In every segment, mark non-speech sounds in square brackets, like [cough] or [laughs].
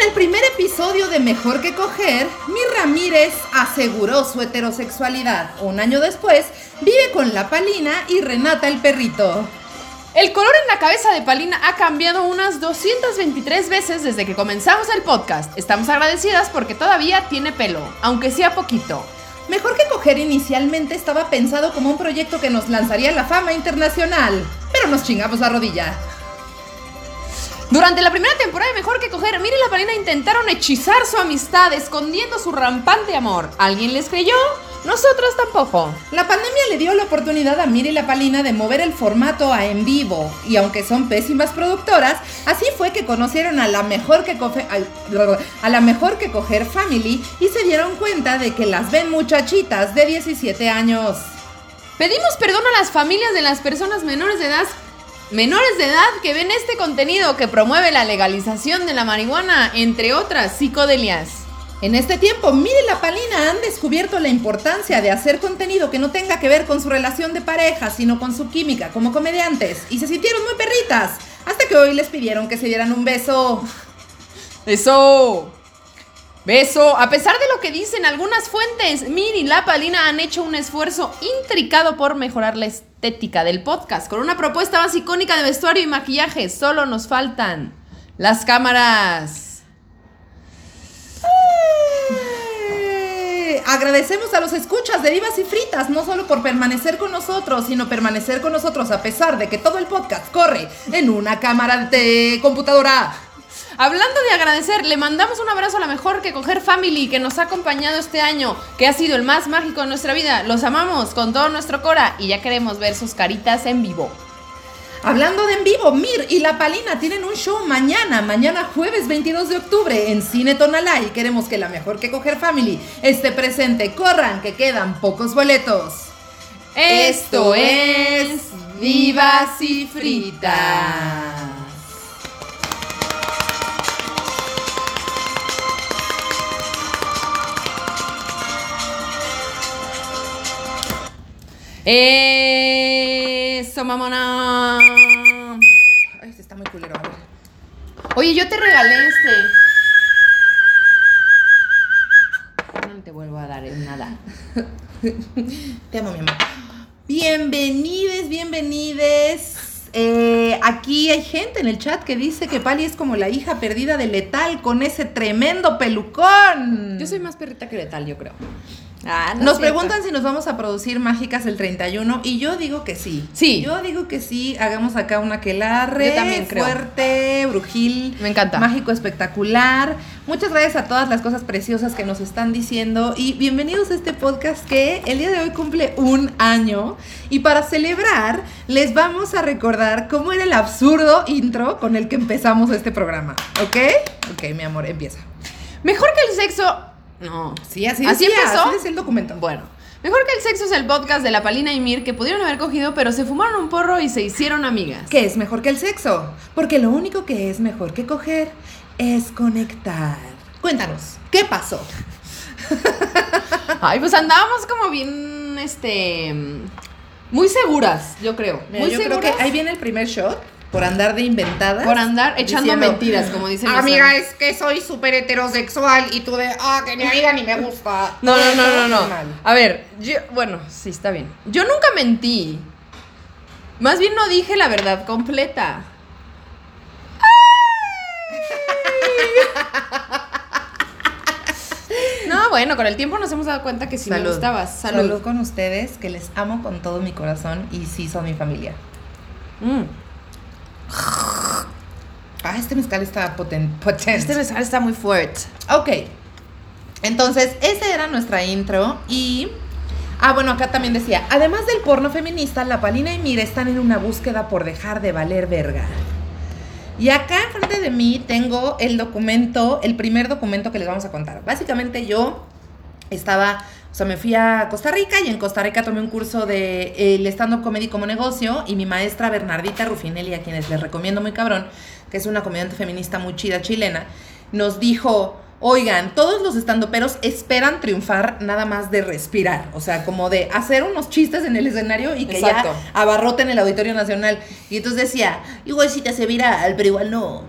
en el primer episodio de Mejor que Coger, Mir Ramírez aseguró su heterosexualidad. Un año después, vive con la Palina y Renata el perrito. El color en la cabeza de Palina ha cambiado unas 223 veces desde que comenzamos el podcast. Estamos agradecidas porque todavía tiene pelo, aunque sea poquito. Mejor que coger inicialmente estaba pensado como un proyecto que nos lanzaría a la fama internacional, pero nos chingamos la rodilla. Durante la primera temporada de Mejor que Coger, Mira y la Palina intentaron hechizar su amistad escondiendo su rampante amor. ¿Alguien les creyó? Nosotros tampoco. La pandemia le dio la oportunidad a Mira y la Palina de mover el formato a en vivo, y aunque son pésimas productoras, así fue que conocieron a la mejor que coger, a la mejor que coger Family y se dieron cuenta de que las ven muchachitas de 17 años. Pedimos perdón a las familias de las personas menores de edad menores de edad que ven este contenido que promueve la legalización de la marihuana, entre otras psicodelias. En este tiempo, Mire la Palina han descubierto la importancia de hacer contenido que no tenga que ver con su relación de pareja, sino con su química como comediantes, y se sintieron muy perritas, hasta que hoy les pidieron que se dieran un beso. Eso. Beso. A pesar de lo que dicen algunas fuentes, Mir y La Palina han hecho un esfuerzo intricado por mejorar la estética del podcast, con una propuesta más icónica de vestuario y maquillaje. Solo nos faltan las cámaras. Agradecemos a los escuchas de Divas y Fritas, no solo por permanecer con nosotros, sino permanecer con nosotros a pesar de que todo el podcast corre en una cámara de computadora. Hablando de agradecer, le mandamos un abrazo a la mejor que coger family que nos ha acompañado este año, que ha sido el más mágico de nuestra vida. Los amamos con todo nuestro cora y ya queremos ver sus caritas en vivo. Hablando de en vivo, Mir y La Palina tienen un show mañana, mañana jueves 22 de octubre en Cine Tonalá y queremos que la mejor que coger family esté presente. Corran, que quedan pocos boletos. Esto es Vivas y Fritas. Eso, mamona. Ay, este está muy culero. A ver. Oye, yo te regalé este. No te vuelvo a dar en nada. Te amo, mi amor. Bienvenides, bienvenides. Eh, aquí hay gente en el chat que dice que Pali es como la hija perdida de Letal con ese tremendo pelucón. Yo soy más perrita que letal, yo creo. Ah, nos preguntan si nos vamos a producir mágicas el 31 y yo digo que sí. Sí. Yo digo que sí, hagamos acá una quelarre Yo también creo. fuerte, brujil, Me encanta. mágico espectacular. Muchas gracias a todas las cosas preciosas que nos están diciendo y bienvenidos a este podcast que el día de hoy cumple un año y para celebrar les vamos a recordar cómo era el absurdo intro con el que empezamos este programa, ¿ok? Ok, mi amor, empieza. Mejor que el sexo. No. Sí, así, ¿Así decía, empezó? Así decía el documento. Bueno. Mejor que el sexo es el podcast de la Palina y Mir que pudieron haber cogido, pero se fumaron un porro y se hicieron amigas. ¿Qué es mejor que el sexo? Porque lo único que es mejor que coger es conectar. Cuéntanos, ¿qué pasó? Ay, pues andábamos como bien, este. Muy seguras, yo creo. Mira, muy yo creo seguras que ahí viene el primer shot por andar de inventadas. por andar echando diciendo, mentiras, como dicen Amiga, es que soy súper heterosexual y tú de, ah, que mi amiga ni me gusta. No, no, no, no, no. A ver, yo, bueno, sí, está bien. Yo nunca mentí. Más bien no dije la verdad completa. No, bueno, con el tiempo nos hemos dado cuenta que sí me gustabas. Salud. Salud con ustedes, que les amo con todo mi corazón y sí son mi familia. Mm. [sighs] Ah, este mezcal está poten potente. Este besar está muy fuerte. Ok. Entonces, esa era nuestra intro y... Ah, bueno, acá también decía, además del porno feminista, la Palina y Mira están en una búsqueda por dejar de valer verga. Y acá enfrente de mí tengo el documento, el primer documento que les vamos a contar. Básicamente yo estaba, o sea, me fui a Costa Rica y en Costa Rica tomé un curso de eh, el stand-up comedy como negocio y mi maestra Bernardita Rufinelli, a quienes les recomiendo muy cabrón, que es una comediante feminista muy chida chilena, nos dijo, oigan, todos los estandoperos esperan triunfar nada más de respirar, o sea, como de hacer unos chistes en el escenario y que Exacto. ya abarroten el Auditorio Nacional. Y entonces decía, igual si te hace viral, pero igual no.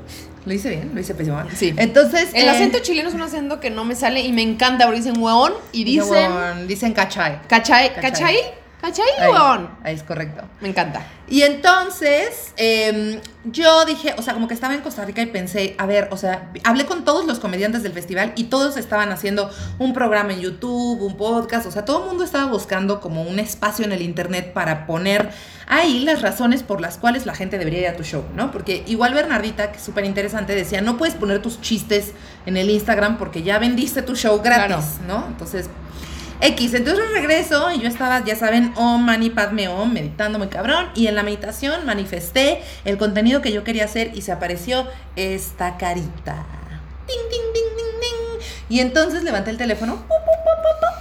Lo hice bien, lo hice pésimo. Sí. Entonces. El eh, acento chileno es un acento que no me sale y me encanta porque dicen hueón y dicen Dicen, dicen cachay. cachai, Cachai. cachai, cachai, Ahí, ahí es correcto. Me encanta. Y entonces, eh, yo dije, o sea, como que estaba en Costa Rica y pensé, a ver, o sea, hablé con todos los comediantes del festival y todos estaban haciendo un programa en YouTube, un podcast, o sea, todo el mundo estaba buscando como un espacio en el Internet para poner ahí las razones por las cuales la gente debería ir a tu show, ¿no? Porque igual Bernardita, que es súper interesante, decía, no puedes poner tus chistes en el Instagram porque ya vendiste tu show gratis, ¿no? Entonces, X, entonces regreso y yo estaba, ya saben, Om Mani Padme Om, meditando muy cabrón. Y en la meditación manifesté el contenido que yo quería hacer y se apareció esta carita. Ting, ting, ting, ting, ting. Y entonces levanté el teléfono.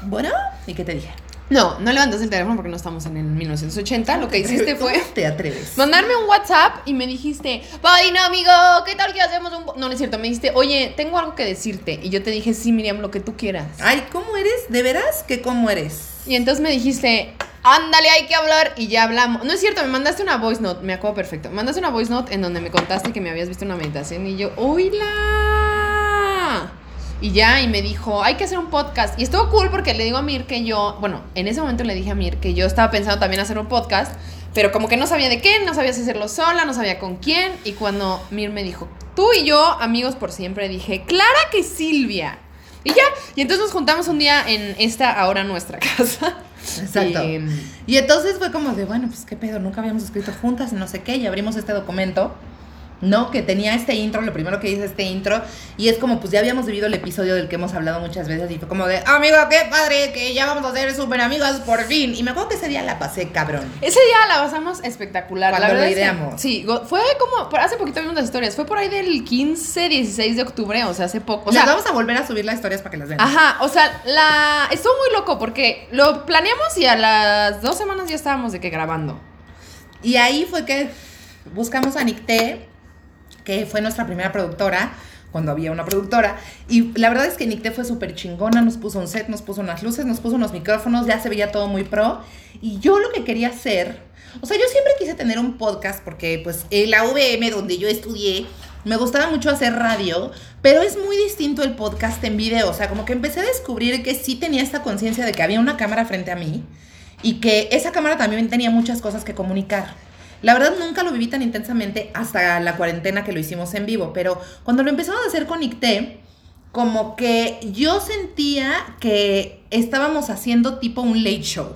Bueno, ¿y qué te dije? No, no levantas el teléfono porque no estamos en el 1980. Lo que hiciste ¿Cómo fue [laughs] te atreves? mandarme un WhatsApp y me dijiste, Padrino amigo, ¿qué tal que hacemos un... po-?" No, no es cierto, me dijiste, oye, tengo algo que decirte. Y yo te dije, sí, Miriam, lo que tú quieras. Ay, ¿cómo eres? ¿De veras que cómo eres? Y entonces me dijiste, ándale, hay que hablar. Y ya hablamos. No es cierto, me mandaste una voice note, me acuerdo perfecto. Me mandaste una voice note en donde me contaste que me habías visto una meditación. Y yo, ¡oíla! Y ya, y me dijo, hay que hacer un podcast. Y estuvo cool porque le digo a Mir que yo, bueno, en ese momento le dije a Mir que yo estaba pensando también hacer un podcast, pero como que no sabía de qué, no sabía si hacerlo sola, no sabía con quién. Y cuando Mir me dijo, tú y yo, amigos por siempre, dije, Clara que Silvia. Y ya, y entonces nos juntamos un día en esta ahora nuestra [laughs] casa. Exacto. Y, Y entonces fue como de, bueno, pues qué pedo, nunca habíamos escrito juntas, no sé qué, y abrimos este documento, ¿no? Que tenía este intro, lo primero que hice este intro, y es como, pues ya habíamos vivido el episodio del que hemos hablado muchas veces, y fue como de, amigo, qué padre, que ya vamos a ser súper amigas por fin. Y me acuerdo que ese día la pasé cabrón. Ese día la pasamos espectacular. Cuando la verdad lo es que- ideamos. sí, fue como, hace poquito vimos las historias, fue por ahí del 15, 16 de octubre, o sea, hace poco. O Les sea, vamos a volver a subir las historias para que las vean. Ajá, o sea, la estuvo muy loco porque lo planeamos y a las dos semanas ya estábamos de que grabando. Y ahí fue que buscamos a Nicté, que fue nuestra primera productora, cuando había una productora. Y la verdad es que Nicté fue súper chingona, nos puso un set, nos puso unas luces, nos puso unos micrófonos, ya se veía todo muy pro. Y yo lo que quería hacer, o sea, yo siempre quise tener un podcast porque pues en la VM donde yo estudié, me gustaba mucho hacer radio, pero es muy distinto el podcast en video. O sea, como que empecé a descubrir que sí tenía esta conciencia de que había una cámara frente a mí y que esa cámara también tenía muchas cosas que comunicar. La verdad nunca lo viví tan intensamente hasta la cuarentena que lo hicimos en vivo, pero cuando lo empezamos a hacer con Icté, como que yo sentía que estábamos haciendo tipo un late show.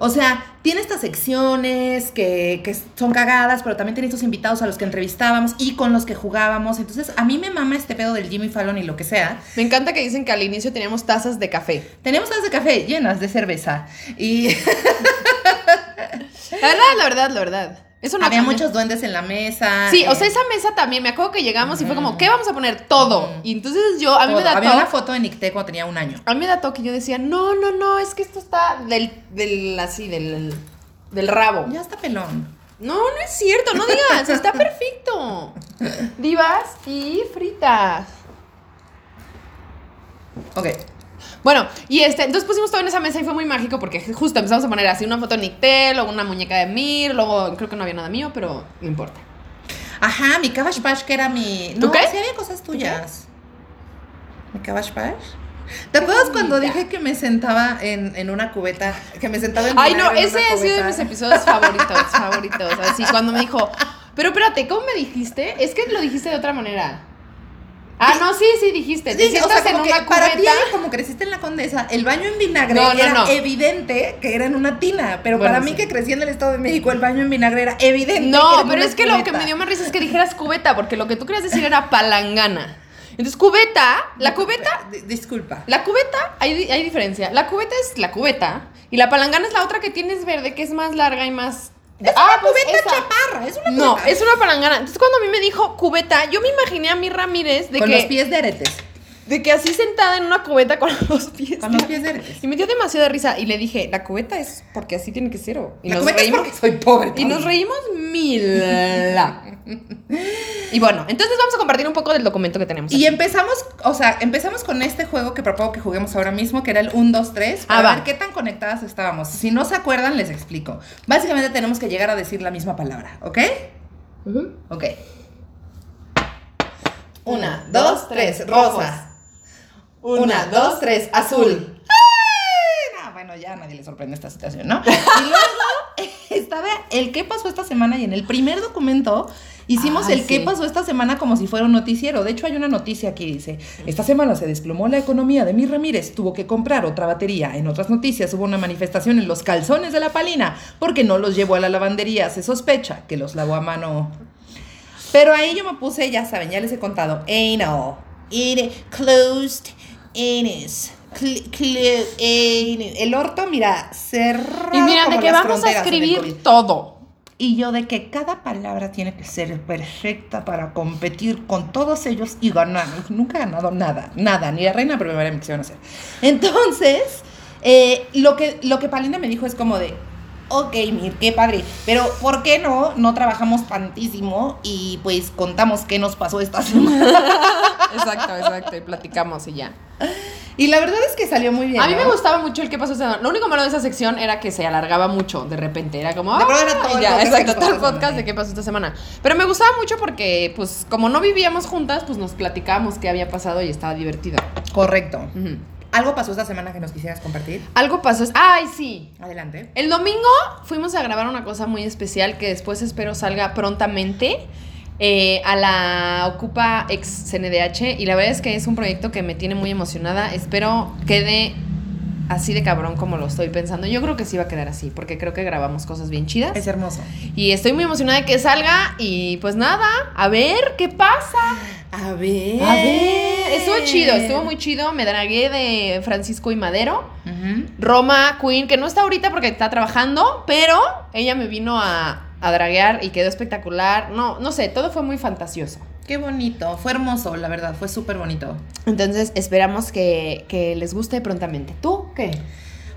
O sea, tiene estas secciones que, que son cagadas, pero también tiene estos invitados a los que entrevistábamos y con los que jugábamos. Entonces, a mí me mama este pedo del Jimmy Fallon y lo que sea. Me encanta que dicen que al inicio teníamos tazas de café. Teníamos tazas de café llenas de cerveza y [laughs] La verdad, la verdad, la verdad. Eso no había muchos duendes en la mesa. Sí, o eh, sea, esa mesa también, me acuerdo que llegamos y fue como, ¿qué vamos a poner? Todo. Y entonces yo, a mí me da Había una foto de Nicté cuando tenía un año. A mí me da toque y yo decía, no, no, no, es que esto está del, del, así, del, del rabo. Ya está pelón. No, no es cierto, no digas, está [laughs] perfecto. Divas y fritas. Ok. Bueno, y este, entonces pusimos todo en esa mesa y fue muy mágico porque justo empezamos a poner así una foto de Nictel, luego una muñeca de Mir, luego creo que no había nada mío, pero no importa. Ajá, mi Cabash Pash, que era mi. ¿Tú no, qué? sí había cosas tuyas. ¿Mi Cabash Pash? ¿Te acuerdas cuando dije que me sentaba en, en una cubeta? Que me sentaba en Ay, no, en ese ha sido de mis episodios favoritos, [laughs] favoritos. Así, cuando me dijo, pero espérate, ¿cómo me dijiste? Es que lo dijiste de otra manera. Ah, no, sí, sí, dijiste. Te Sí, o sea, como en que una para ti, cubeta. como creciste en la condesa, el baño en vinagre No, no, era no. evidente que era en una tina. Pero Bueno, para mí, sí. que crecí en el Estado de México, el baño en vinagre era evidente. que era No, pero es que lo que cubeta. me dio más risa es que dijeras cubeta, porque lo que tú querías decir era palangana. Entonces, cubeta, la cubeta, Di- Disculpa. la cubeta, hay, hay diferencia. La cubeta es la cubeta y la palangana es la otra que tienes verde, que es más larga y más... Es Ah, una pues cubeta esa. chaparra, es una No, cubeta. es una palangana. Entonces, cuando a mí me dijo cubeta, yo me imaginé a mi Ramírez de Con que... los pies de aretes. De que así sentada en una cubeta con los pies. Con los pies de aretes. Y me dio demasiada risa. Y le dije, la cubeta es porque así tiene que ser. o-". Y La nos cubeta es reímos. porque soy pobre. Y nos reímos mil. [laughs] [laughs] y bueno, entonces vamos a compartir un poco del documento que tenemos. Y aquí. empezamos, o sea, empezamos con este juego que propongo que juguemos ahora mismo, que era el 1, 2, 3, Ah, para va. ver qué tan conectadas estábamos. Si no se acuerdan, les explico. Básicamente tenemos que llegar a decir la misma palabra, ¿ok? Ujú. Ok. Una, dos, tres, rosa. Una, dos, tres, azul. ¡Ay! No, bueno, ya a nadie le sorprende esta situación, ¿no? [laughs] Y luego [laughs] estaba el qué pasó esta semana y en el primer documento hicimos el qué sí. pasó esta semana como si fuera un noticiero. De hecho, hay una noticia aquí, dice, esta semana se desplomó la economía de Mir Ramírez, tuvo que comprar otra batería. En otras noticias hubo una manifestación en los calzones de la palina porque no los llevó a la lavandería. Se sospecha que los lavó a mano. Pero ahí yo me puse, ya saben, ya les he contado, anal, it closed anus, cl- cl-. El orto, mira, cerrado Y mira, de que vamos a escribir todo. Y yo de que cada palabra tiene que ser perfecta para competir con todos ellos y ganar. Nunca he ganado nada, nada, ni la reina primera me quisieron hacer. Entonces, eh, lo, que, lo que Palina me dijo es como de, ok, Mir, qué padre, pero ¿por qué no? No trabajamos tantísimo y pues contamos qué nos pasó esta semana. [laughs] Exacto, exacto. Y platicamos y ya. Y la verdad es que salió muy bien. A mí ¿no? me gustaba mucho el que pasó esta semana. Lo único malo de esa sección era que se alargaba mucho de repente. Era como. De pronto era "Ah", todo ya, exacto, todo el podcast semana. de qué pasó esta semana. Pero me gustaba mucho porque, pues, como no vivíamos juntas, pues nos platicábamos qué había pasado y estaba divertido. Correcto. ¿Algo pasó esta semana que nos quisieras compartir? Algo pasó. ¡Ay, sí! Adelante. El domingo fuimos a grabar una cosa muy especial que después espero salga prontamente eh, a la Ocupa ex CNDH y la verdad es que es un proyecto que me tiene muy emocionada. Espero quede así de cabrón como lo estoy pensando. Yo creo que sí va a quedar así porque creo que grabamos cosas bien chidas Es hermoso. y estoy muy emocionada de que salga y pues nada, a ver qué pasa. A ver. A ver, estuvo chido, estuvo muy chido. Me dragué de Francisco y Madero. Roma Queen, que no está ahorita porque está trabajando, pero ella me vino a, a draguear y quedó espectacular. No, no sé, todo fue muy fantasioso. Qué bonito, fue hermoso, la verdad, fue súper bonito. Entonces esperamos que, que les guste prontamente. ¿Tú qué?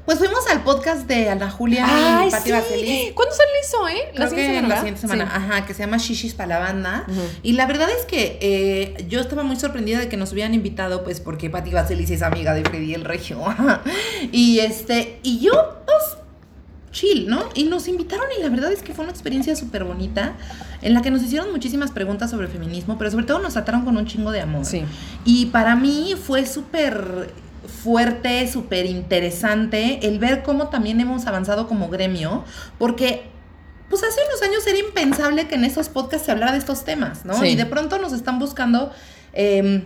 Pues fuimos al podcast de Ana Julia y Pati Vaselis. ¿Cuándo sale eso, eh? Creo que siguiente en la siguiente semana, Sí. ajá, que se llama Shishis para la banda. Y la verdad es que eh, yo estaba muy sorprendida de que nos hubieran invitado, pues porque Pati Vaselis es amiga de Freddy el Regio. [laughs] y este, y yo, pues, chill, ¿no? Y nos invitaron y la verdad es que fue una experiencia súper bonita en la que nos hicieron muchísimas preguntas sobre feminismo, pero sobre todo nos trataron con un chingo de amor. Sí. Y para mí fue súper fuerte, súper interesante el ver cómo también hemos avanzado como gremio, porque pues hace unos años era impensable que en esos podcasts se hablara de estos temas, ¿no? Sí. Y de pronto nos están buscando eh,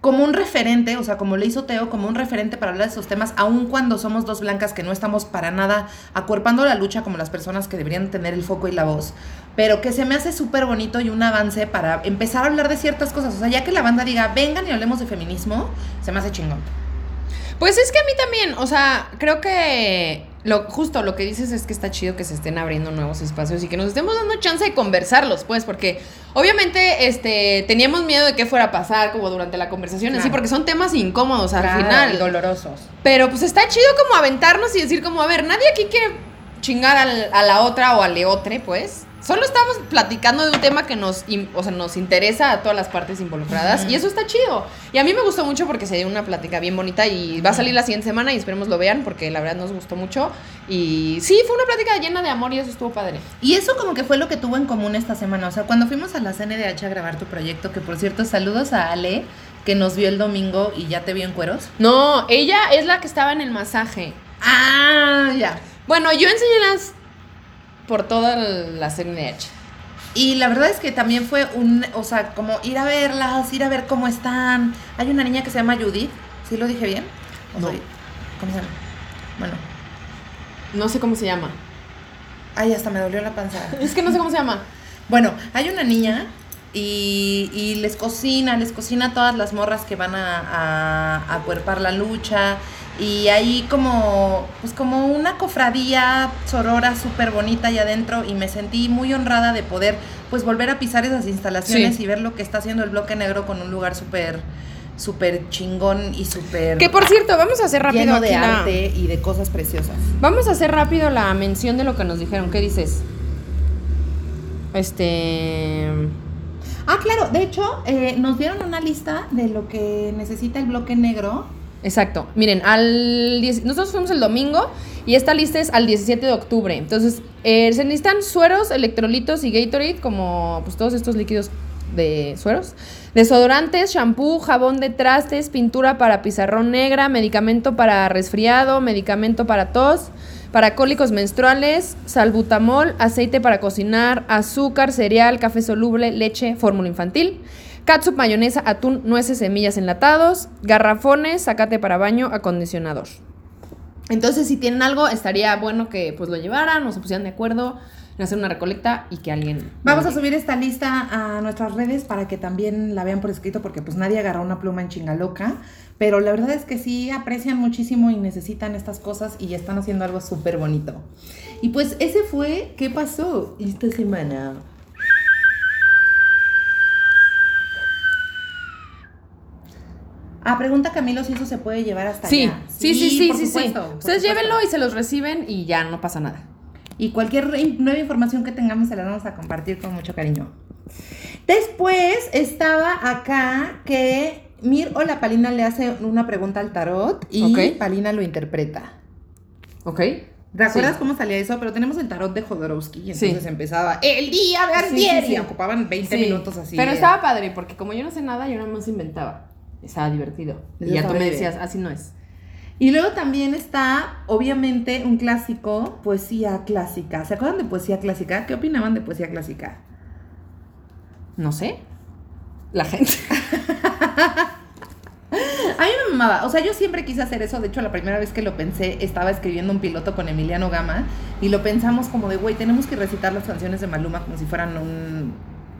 como un referente, o sea, como le hizo Teo, como un referente para hablar de esos temas, aun cuando somos dos blancas que no estamos para nada acuerpando la lucha como las personas que deberían tener el foco y la voz, pero que se me hace súper bonito y un avance para empezar a hablar de ciertas cosas. O sea, ya que la banda diga, vengan y hablemos de feminismo, se me hace chingón. Pues es que a mí también, o sea, creo que lo, justo lo que dices es que está chido que se estén abriendo nuevos espacios y que nos estemos dando chance de conversarlos, pues, porque obviamente este, teníamos miedo de qué fuera a pasar como durante la conversación, así, porque son temas incómodos al Claro, final. y dolorosos. Pero pues está chido como aventarnos y decir como, a ver, nadie aquí quiere chingar al- a la otra o al leotre, pues. Solo estamos platicando de un tema que nos, o sea, nos interesa a todas las partes involucradas y eso está chido. Y a mí me gustó mucho porque se dio una plática bien bonita y va a salir la siguiente semana y esperemos lo vean porque la verdad nos gustó mucho. Y sí, fue una plática llena de amor y eso estuvo padre. Y eso como que fue lo que tuvo en común esta semana. O sea, cuando fuimos a la CNDH a grabar tu proyecto, que por cierto, saludos a Ale, que nos vio el domingo y ya te vio en cueros. No, ella es la que estaba en el masaje. Ah, ya. Bueno, yo enseñé las por toda la CNDH. Y la verdad es que también fue un, o sea, como ir a verlas, ir a ver cómo están. Hay una niña que se llama Judith, ¿sí lo dije bien? ¿O No. soy- ¿Cómo se llama? Bueno, No sé cómo se llama. ay, hasta me dolió la panza. [laughs] Es que no sé cómo se llama. Bueno, hay una niña y, y les cocina, les cocina a todas las morras que van a, a, a cuerpar la lucha. Y ahí como, pues como una cofradía sorora súper bonita allá adentro y me sentí muy honrada de poder pues volver a pisar esas instalaciones Sí. y ver lo que está haciendo el bloque negro con un lugar súper, súper chingón y súper Que por cierto, vamos a hacer rápido lleno de la- arte y de cosas preciosas. Vamos a hacer rápido la mención de lo que nos dijeron. ¿Qué dices? Este. Ah, claro, de hecho, eh, nos dieron una lista de lo que necesita el bloque negro. Exacto. Miren, al 10 nosotros fuimos el domingo y esta lista es al 17 de octubre. Entonces, eh, se necesitan sueros, electrolitos y Gatorade, como pues todos estos líquidos de sueros. Desodorantes, shampoo, jabón de trastes, pintura para pizarrón negra, medicamento para resfriado, medicamento para tos, para cólicos menstruales, salbutamol, aceite para cocinar, azúcar, cereal, café soluble, leche, fórmula infantil, catsup, mayonesa, atún, nueces, semillas enlatados, garrafones, zacate para baño, acondicionador. Entonces, si tienen algo, estaría bueno que pues lo llevaran o se pusieran de acuerdo en hacer una recolecta y que alguien... Vamos a subir esta lista a nuestras redes para que también la vean por escrito, porque pues nadie agarró una pluma en chingaloca. Pero la verdad es que sí aprecian muchísimo y necesitan estas cosas y están haciendo algo súper bonito. Y pues ese fue qué pasó esta semana. Ah, pregunta Camilo si eso se puede llevar hasta Sí, allá. sí, sí, sí, por sí, sí. supuesto, por Ustedes supuesto. llévenlo y se los reciben y ya no pasa nada. Y cualquier nueva información que tengamos se la vamos a compartir con mucho cariño. Después estaba acá que Mir o la Palina le hace una pregunta al tarot y. Palina lo interpreta. ¿Ok? ¿Te acuerdas Sí. cómo salía eso? Pero tenemos el tarot de Jodorowsky y Sí. entonces empezaba el día de Sí, sí, sí. y ocupaban 20 Sí, minutos así. Pero estaba padre porque como yo no sé nada, yo nada más inventaba. Estaba divertido. Y Eso ya tú me decías, así no es. Y luego también está, obviamente, un clásico, poesía clásica. ¿Se acuerdan de poesía clásica? ¿Qué opinaban de poesía clásica? No sé. La gente. [laughs] A mí me mamaba, o sea, yo siempre quise hacer eso, de hecho la primera vez que lo pensé estaba escribiendo un piloto con Emiliano Gama y lo pensamos como de, güey, tenemos que recitar las canciones de Maluma como si fueran un,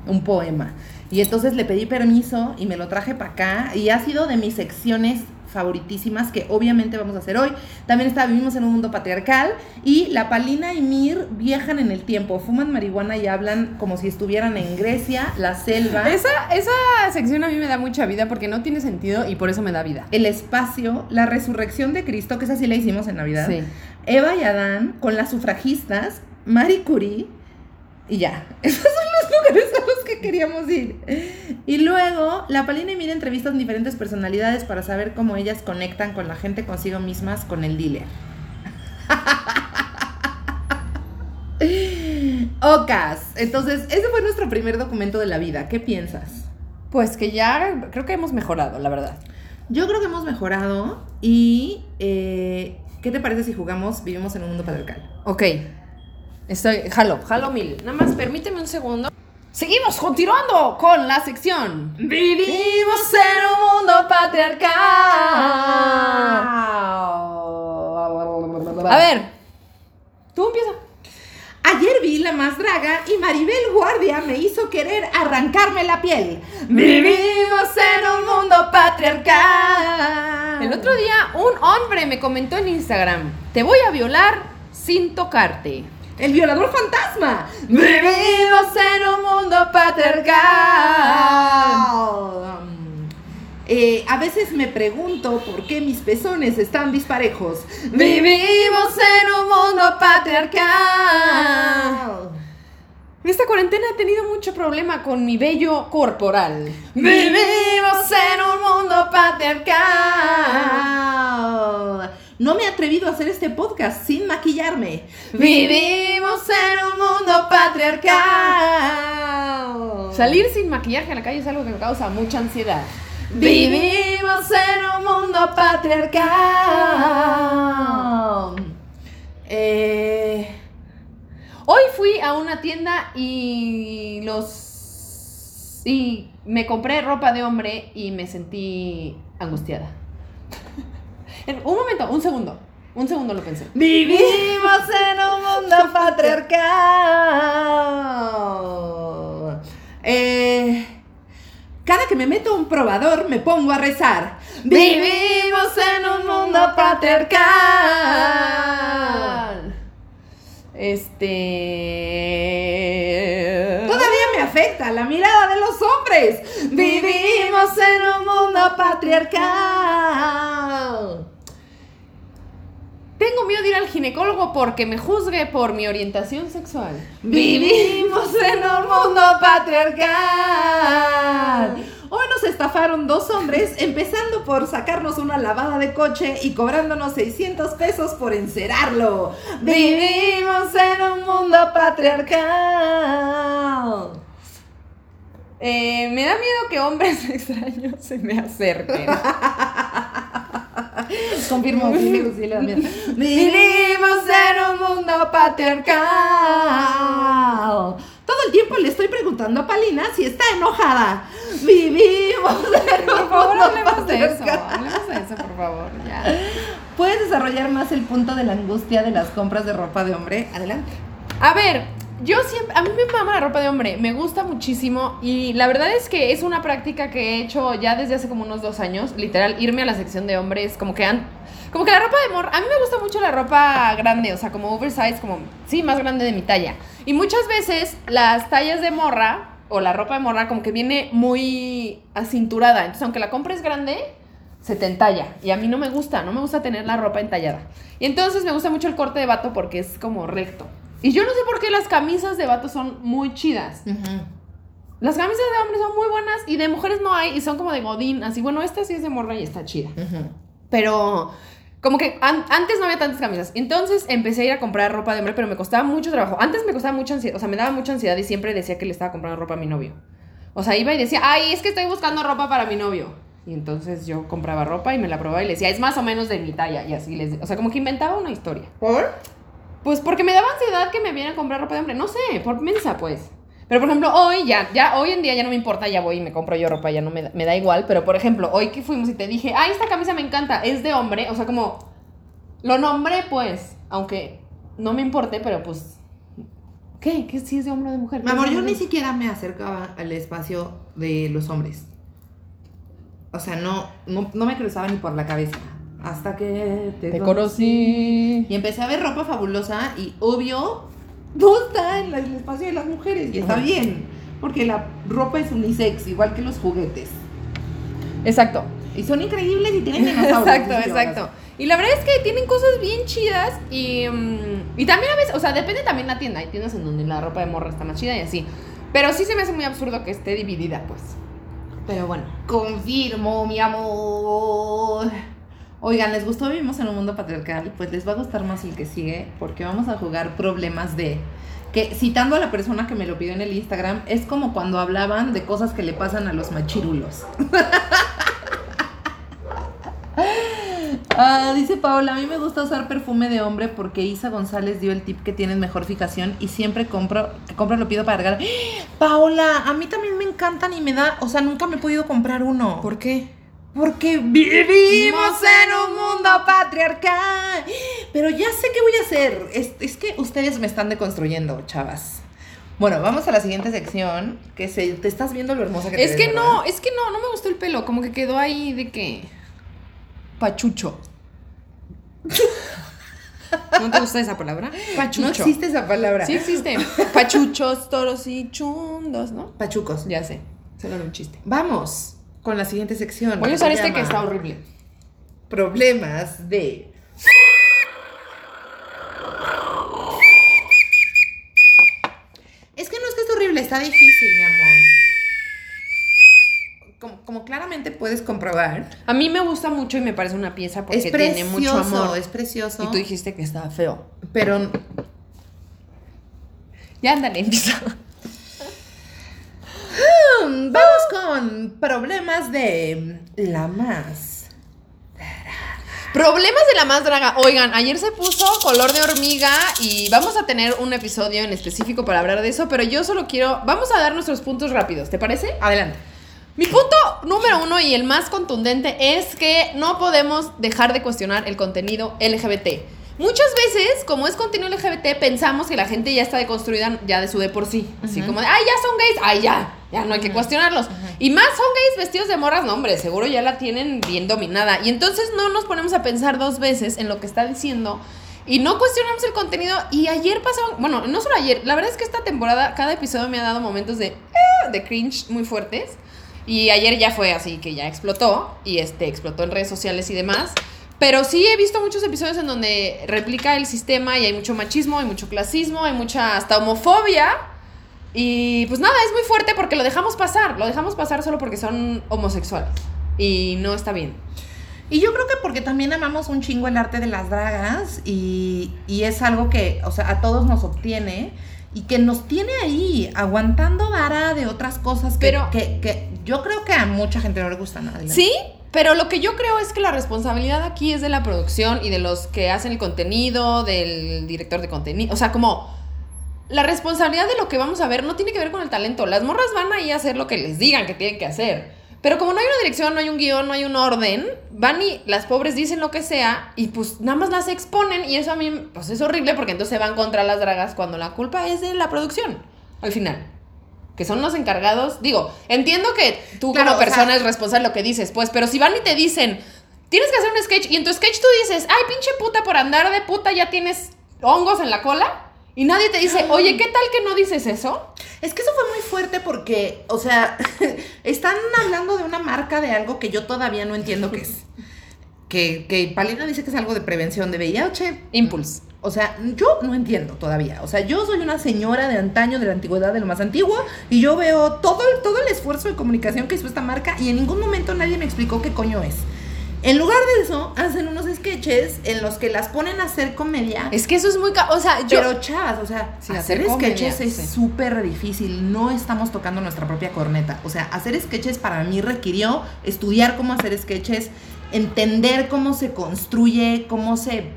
un poema. Y entonces le pedí permiso y me lo traje para acá y ha sido de mis secciones favoritísimas que obviamente vamos a hacer hoy. También está Vivimos en un mundo patriarcal y la Palina y Mir viajan en el tiempo, fuman marihuana y hablan como si estuvieran en Grecia, la selva. Esa, esa sección a mí me da mucha vida porque no tiene sentido y por eso me da vida. el espacio, la resurrección de Cristo, que esa sí la hicimos en Navidad. Sí. Eva y Adán con las sufragistas, Marie Curie y ya. [laughs] Esos son los lugares a los que [laughs] queríamos ir. Y luego, la Palina y Mira entrevistan diferentes personalidades para saber cómo ellas conectan con la gente consigo mismas con el dealer. [laughs] Ocas. Entonces, ese fue nuestro primer documento de la vida. ¿Qué piensas? Pues que ya creo que hemos mejorado, la verdad. Yo creo que hemos mejorado y eh, ¿qué te parece si jugamos Vivimos en un mundo patriarcal? Ok. Estoy. Jalo, jalo mil. Nada más permíteme un segundo. Seguimos continuando con la sección. Vivimos en un mundo patriarcal. A ver. Tú empieza. Ayer vi la más draga y Maribel Guardia me hizo querer arrancarme la piel. Vivimos en un mundo patriarcal. El otro día un hombre me comentó en Instagram, te voy a violar sin tocarte. El violador fantasma. Vivimos en un mundo patriarcal. Eh, a veces me pregunto por qué mis pezones están disparejos. Vivimos en un mundo patriarcal. Esta cuarentena he tenido mucho problema con mi vello corporal. Vivimos en un mundo patriarcal. No me he atrevido a hacer este podcast sin maquillarme. Vivimos en un mundo patriarcal. Salir sin maquillaje a la calle es algo que me causa mucha ansiedad. Vivimos en un mundo patriarcal. Eh, Hoy fui a una tienda y los y me compré ropa de hombre y me sentí angustiada. Un momento, un segundo. Un segundo lo pensé. Vivimos [laughs] en un mundo patriarcal. Eh, cada que me meto a un probador me pongo a rezar. Vivimos en un mundo patriarcal. Este. Todavía me afecta la mirada de los hombres. Vivimos en un mundo patriarcal. Tengo miedo de ir al ginecólogo porque me juzgue por mi orientación sexual. Vivimos en un mundo patriarcal. Hoy nos estafaron dos hombres, empezando por sacarnos una lavada de coche y cobrándonos 600 pesos por encerarlo. Vivimos en un mundo patriarcal. Eh, me da miedo que hombres [laughs] extraños se me acerquen. [laughs] [laughs] Confirmo, sí, sí, le da miedo. Vivimos en un mundo patriarcal. Todo el tiempo le estoy preguntando a Palina si está enojada. Vivimos [laughs] en un Por favor, mundo hablemos de eso. patriarcal. Hablemos de eso, por favor. Ya. ¿Puedes desarrollar más el punto de la angustia de las compras de ropa de hombre? Adelante. A ver, yo siempre, a mí me mama la ropa de hombre, me gusta muchísimo y la verdad es que es una práctica que he hecho ya desde hace como unos dos años, literal, irme a la sección de hombres, como que como que la ropa de morra, a mí me gusta mucho la ropa grande, o sea, como oversize, como, sí, más grande de mi talla. Y muchas veces las tallas de morra o la ropa de morra como que viene muy acinturada, entonces aunque la compres grande, se te entalla. Y a mí no me gusta, no me gusta tener la ropa entallada. Y entonces me gusta mucho el corte de vato porque es como recto. Y yo no sé por qué las camisas de vato son muy chidas. Las camisas de hombres son muy buenas y de mujeres no hay y son como de godín. Así, bueno, esta sí es de morra y está chida. Pero como que an- antes no había tantas camisas. Entonces empecé a ir a comprar ropa de hombre, pero me costaba mucho trabajo. Antes me costaba mucha ansiedad, o sea, me daba mucha ansiedad y siempre decía que le estaba comprando ropa a mi novio. O sea, iba y decía, ay, es que estoy buscando ropa para mi novio. Y entonces yo compraba ropa y me la probaba y le decía, es más o menos de mi talla. Y así les... O sea, como que inventaba una historia. ¿Por? Pues porque me daba ansiedad que me vieran a comprar ropa de hombre. No sé, por mensa, pues. Pero por ejemplo, hoy ya, ya, hoy en día ya no me importa, ya voy y me compro yo ropa, ya no me, da- me da igual. Pero por ejemplo, hoy que fuimos y te dije, ay, esta camisa me encanta, es de hombre. O sea, como lo nombré, pues, aunque no me importe, pero pues. ¿Qué? ¿Qué si es de hombre o de mujer? Mi amor, ¿Qué es yo ni siquiera me acercaba al espacio de los hombres. O sea, no, no, no me cruzaba ni por la cabeza. Hasta que te, Te conocí. Y empecé a ver ropa fabulosa y obvio, no está en el espacio de las mujeres. Y está Ajá. bien, porque la ropa es unisex, igual que los juguetes. Exacto. Y son increíbles y tienen dinosaurios. [laughs] Exacto, exacto. Y la verdad es que tienen cosas bien chidas y, mm, y también a veces, o sea, depende también la tienda. Hay tiendas en donde la ropa de morra está más chida y así. Pero sí se me hace muy absurdo que esté dividida, pues. Pero bueno. Confirmo, mi amor. Oigan, ¿les gustó Vivimos en un mundo patriarcal? Pues les va a gustar más el que sigue, porque vamos a jugar problemas de. Que citando a la persona que me lo pidió en el Instagram, es como cuando hablaban de cosas que le pasan a los machirulos. [laughs] Ah, dice Paola, a mí me gusta usar perfume de hombre porque Isa González dio el tip que tienes mejor fijación y siempre compro, que lo pido para regalar. [gasps] Paola, a mí también me encantan y me da, o sea, nunca me he podido comprar uno. ¿Por qué? Porque vivimos en un mundo patriarcal. Pero ya sé qué voy a hacer. Es, es que ustedes me están deconstruyendo, chavas. Bueno, vamos a la siguiente sección. Que se, te estás viendo lo hermosa que te Es ves, que no, es que no, no me gustó el pelo. Como que quedó ahí de que. Pachucho. ¿No te gusta esa palabra? Pachucho. No existe esa palabra. Sí existe. Pachuchos, toros y chundos, ¿no? Pachucos. Ya sé. Solo era un chiste. Vamos con la siguiente sección. Voy a usar este que está horrible. Problemas de. Es que no es que es horrible, está difícil, mi amor. Como, como claramente puedes comprobar, A mí me gusta mucho y me parece una pieza porque es tiene mucho amor. es precioso. Y tú dijiste que estaba feo. Pero Ya ándale, empieza. Vamos con problemas de la más. Problemas de la más draga. Oigan, ayer se puso color de hormiga y vamos a tener un episodio en específico para hablar de eso, pero yo solo quiero. Vamos a dar nuestros puntos rápidos, ¿te parece? Adelante. Mi punto número uno y el más contundente es que no podemos dejar de cuestionar el contenido LGBT. Muchas veces, como es contenido LGBT, pensamos que la gente ya está deconstruida ya de su de por sí. Así como de, ay, ya son gays, ay, ya, ya no hay que cuestionarlos. Y más son gays vestidos de morras, no, hombre, seguro ya la tienen bien dominada. Y entonces no nos ponemos a pensar dos veces en lo que está diciendo y no cuestionamos el contenido. Y ayer pasaron, bueno, no solo ayer, la verdad es que esta temporada, cada episodio me ha dado momentos de, "Ah", de cringe muy fuertes. Y ayer ya fue así que ya explotó y este explotó en redes sociales y demás. Pero sí he visto muchos episodios en donde replica el sistema y hay mucho machismo, hay mucho clasismo, hay mucha hasta homofobia. Y pues nada, es muy fuerte porque lo dejamos pasar, lo dejamos pasar solo porque son homosexuales. Y no está bien. Y yo creo que porque también amamos un chingo el arte de las dragas y, y es algo que, o sea, a todos nos obtiene y que nos tiene ahí aguantando vara de otras cosas que, Pero- que, que yo creo que a mucha gente no le gusta nada. Sí, pero lo que yo creo es que la responsabilidad aquí es de la producción y de los que hacen el contenido, del director de contenido. O sea, como la responsabilidad de lo que vamos a ver no tiene que ver con el talento. Las morras van ahí a hacer lo que les digan que tienen que hacer. Pero como no hay una dirección, no hay un guion, no hay un orden, van y las pobres dicen lo que sea y pues nada más las exponen y eso a mí pues es horrible porque entonces se van contra las dragas cuando la culpa es de la producción al final. Que son los encargados. Digo, entiendo que tú Claro, como sea- persona es responsable de lo que dices, pues, pero si van y te dicen, tienes que hacer un sketch y en tu sketch tú dices, ay, pinche puta, por andar de puta ya tienes hongos en la cola. Y nadie te dice, oye, ¿qué tal que no dices eso? Es que eso fue muy fuerte porque, o sea, [laughs] están hablando de una marca de algo que yo todavía no entiendo qué es. Que, que Palina dice que es algo de prevención de VIH. Impulse. O sea, yo no entiendo todavía. O sea, yo soy una señora de antaño, de la antigüedad, de lo más antiguo, y yo veo todo, el- todo el esfuerzo de comunicación que hizo esta marca y en ningún momento nadie me explicó qué coño es. En lugar de eso, hacen unos sketches en los que las ponen a hacer comedia. Es que eso es muy... O sea, yo... Pero chavas, o sea, Sí, hacer hacer comedia, sketches es sí. súper difícil. No estamos tocando nuestra propia corneta. O sea, hacer sketches para mí requirió estudiar cómo hacer sketches, entender cómo se construye, cómo se,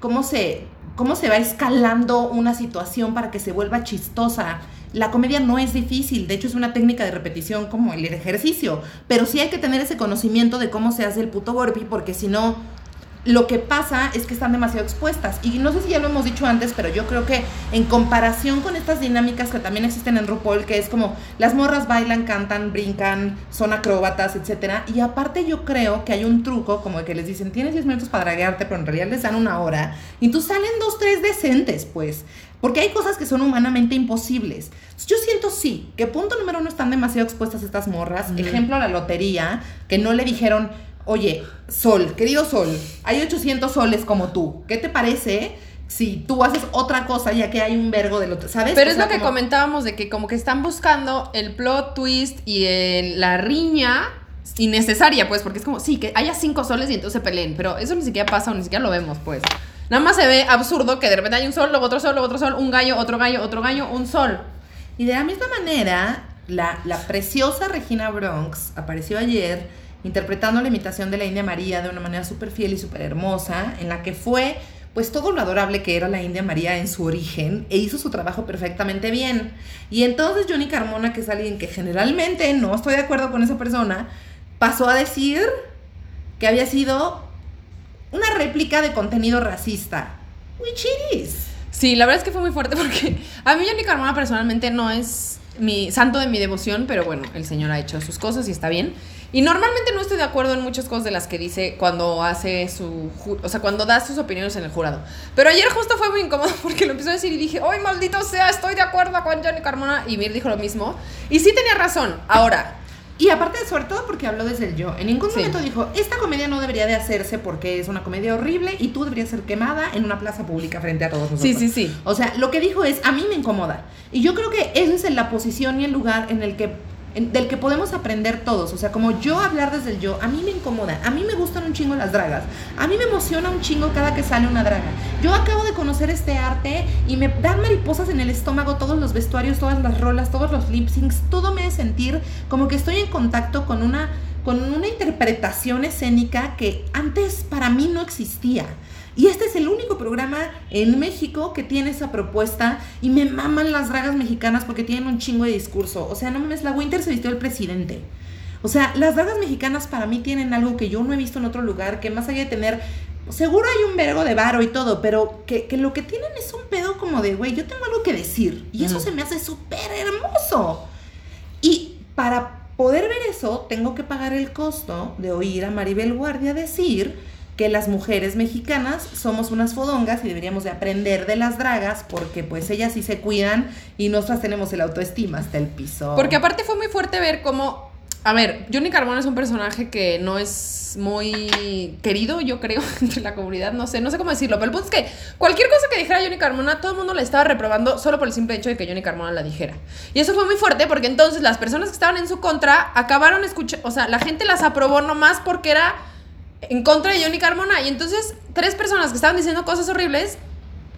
cómo se, cómo se va escalando una situación para que se vuelva chistosa. La comedia no es difícil, de hecho es una técnica de repetición como el ejercicio, pero sí hay que tener ese conocimiento de cómo se hace el puto burpee porque si no lo que pasa es que están demasiado expuestas. Y no sé si ya lo hemos dicho antes, pero yo creo que en comparación con estas dinámicas que también existen en RuPaul, que es como las morras bailan, cantan, brincan, son acróbatas, etcétera. Y aparte yo creo que hay un truco como de que les dicen, tienes 10 minutos para draguearte, pero en realidad les dan una hora. Y tú salen dos, tres decentes, pues. Porque hay cosas que son humanamente imposibles. Yo siento sí, que punto número uno están demasiado expuestas estas morras. Ejemplo, la lotería, que no le dijeron, oye, Sol, querido Sol, hay 800 soles como tú. ¿Qué te parece si tú haces otra cosa ya que hay un vergo del otro? ¿Sabes? Pero O es sea, lo que como- comentábamos de que como que están buscando el plot twist y el- la riña innecesaria, pues, porque es como, sí, que haya cinco soles y entonces se peleen, pero eso ni siquiera pasa o ni siquiera lo vemos, pues. Nada más se ve absurdo que de repente hay un sol, luego otro sol, luego otro sol, un gallo, otro gallo, otro gallo, un sol. Y de la misma manera, la, la preciosa Regina Bronx apareció ayer interpretando la imitación de la India María de una manera súper fiel y súper hermosa, en la que fue pues todo lo adorable que era la India María en su origen e hizo su trabajo perfectamente bien. Y entonces Johnny Carmona, que es alguien que generalmente no estoy de acuerdo con esa persona, pasó a decir que había sido una réplica de contenido racista. Which it. Sí, la verdad es que fue muy fuerte porque a mí Johnny Carmona personalmente no es mi santo de mi devoción, pero bueno, el señor ha hecho sus cosas y está bien. Y normalmente no estoy de acuerdo en muchas cosas de las que dice cuando hace su, o sea, cuando da sus opiniones en el jurado. Pero ayer justo fue muy incómodo [laughs] porque lo empezó a decir y dije, ¡ay, maldito sea! Estoy de acuerdo con Johnny Carmona. Y Mir dijo lo mismo. Y sí tenía razón. Ahora, Y aparte, sobre todo porque habló desde el yo. En ningún Sí. momento dijo, esta comedia no debería de hacerse porque es una comedia horrible y tú deberías ser quemada en una plaza pública frente a todos nosotros. sí, sí, sí. O sea, lo que dijo es, a mí me incomoda. Y yo creo que esa es la posición y el lugar en el que en- del que podemos aprender todos. O sea, como yo hablar desde el yo, a mí me incomoda. A mí me gustan un chingo las dragas. A mí me emociona un chingo cada que sale una draga. Yo acabo de conocer este arte y me dan mariposas en el estómago todos los vestuarios, todas las rolas, todos los lip syncs. Todo me hace sentir como que estoy en contacto con una con una interpretación escénica que antes para mí no existía. Y este es el único programa en México que tiene esa propuesta y me maman las dragas mexicanas porque tienen un chingo de discurso. O sea, no mames, la Winter se vistió el presidente. O sea, las dragas mexicanas para mí tienen algo que yo no he visto en otro lugar, que más allá de tener, seguro hay un vergo de varo y todo, pero que, que lo que tienen es un pedo como de, güey, yo tengo algo que decir. Y eso se me hace súper hermoso. Y para poder ver eso, tengo que pagar el costo de oír a Maribel Guardia decir que las mujeres mexicanas somos unas fodongas y deberíamos de aprender de las dragas porque pues ellas sí se cuidan y nosotras tenemos el autoestima hasta el piso. Porque aparte fue muy fuerte ver cómo. A ver, Johnny Carmona es un personaje que no es muy querido, yo creo, [laughs] entre la comunidad. No sé, no sé cómo decirlo. Pero el punto es que cualquier cosa que dijera Johnny Carmona, todo el mundo la estaba reprobando solo por el simple hecho de que Johnny Carmona la dijera. Y eso fue muy fuerte porque entonces las personas que estaban en su contra acabaron escuchando. O sea, la gente las aprobó nomás porque era en contra de Johnny Carmona. Y entonces, tres personas que estaban diciendo cosas horribles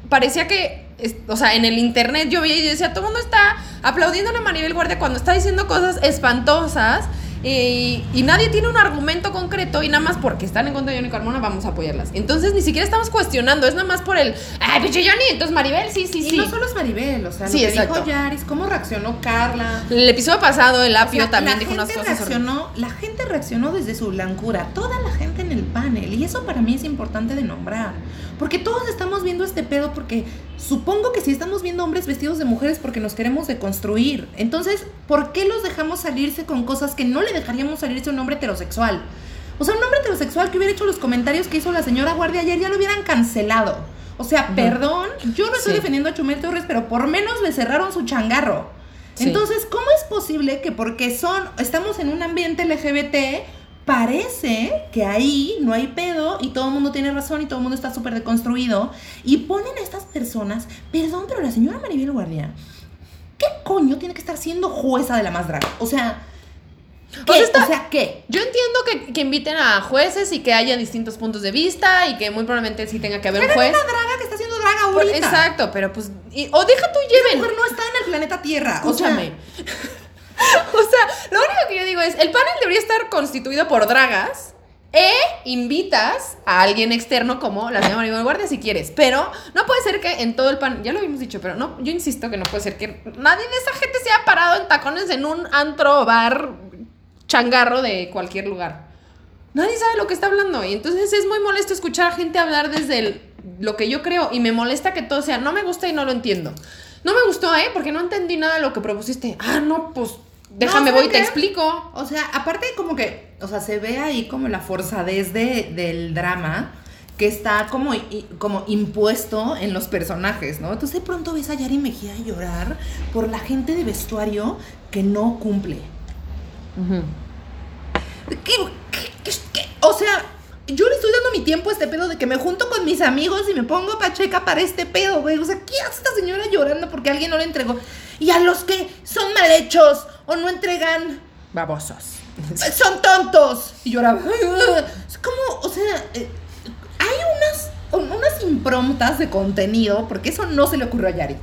parecía que o sea, en el internet yo veía y decía, todo el mundo está aplaudiendo a Maribel Guardia cuando está diciendo cosas espantosas y, y nadie tiene un argumento concreto y nada más porque están en contra de Johnny Carmona vamos a apoyarlas. Entonces ni siquiera estamos cuestionando, es nada más por el, ay, pinche Johnny, entonces Maribel, sí, sí, Y sí. no solo es Maribel, o sea, Sí, lo que exacto. dijo Yaris, cómo reaccionó Carla. El episodio pasado, el O apio sea, también dijo unas cosas reaccionó, La gente reaccionó desde su blancura, toda la gente en el panel, y eso para mí es importante de nombrar. Porque todos estamos viendo este pedo porque supongo que si estamos viendo hombres vestidos de mujeres porque nos queremos deconstruir. Entonces, ¿por qué los dejamos salirse con cosas que no le dejaríamos salirse a un hombre heterosexual? O sea, un hombre heterosexual que hubiera hecho los comentarios que hizo la señora Guardia ayer ya lo hubieran cancelado. O sea, perdón, yo no estoy Sí. defendiendo a Chumel Torres, pero por menos le cerraron su changarro. Sí. Entonces, ¿cómo es posible que porque son, estamos en un ambiente LGBT, parece que ahí no hay pedo y todo el mundo tiene razón y todo el mundo está súper deconstruido y ponen a estas personas, perdón, pero la señora Maribel Guardia, ¿qué coño tiene que estar siendo jueza de la más draga? O sea, ¿qué? O sea, está- O sea, ¿qué? Yo entiendo que, que inviten a jueces y que haya distintos puntos de vista y que muy probablemente sí tenga que haber un juez. una draga que está haciendo draga Por- ahorita. exacto, pero pues. y- o deja tú Esa lleven. mujer no está en el planeta Tierra. O sea, Escúchame. [laughs] O sea, lo único que yo digo es, el panel debería estar constituido por dragas e invitas a alguien externo como la señora Maribel Guardia si quieres. Pero no puede ser que en todo el panel, ya lo habíamos dicho, pero no, yo insisto que no puede ser que nadie de esa gente se haya parado en tacones en un antro, bar, changarro de cualquier lugar. Nadie sabe lo que está hablando y entonces es muy molesto escuchar a gente hablar desde lo que yo creo y me molesta que todo sea, no me gusta y no lo entiendo. No me gustó, ¿eh? Porque no entendí nada de lo que propusiste. Ah, no, pues déjame ¿saben voy y te explico. O sea, aparte como que, o sea, se ve ahí como la forzadez de, del drama que está como, como impuesto en los personajes, ¿no? Entonces de pronto ves a Yari Mejía llorar por la gente de vestuario que no cumple. ¿Qué, qué- qué- qué? O sea, yo le estoy dando mi tiempo a este pedo de que me junto con mis amigos y me pongo pacheca para este pedo, güey. O sea, ¿qué hace esta señora llorando porque alguien no le entregó? Y a los que son mal hechos o no entregan Babosos. son tontos. Y lloraba. [laughs] Como, o sea, eh, hay unas, unas improntas de contenido, porque eso no se le ocurrió a Yari.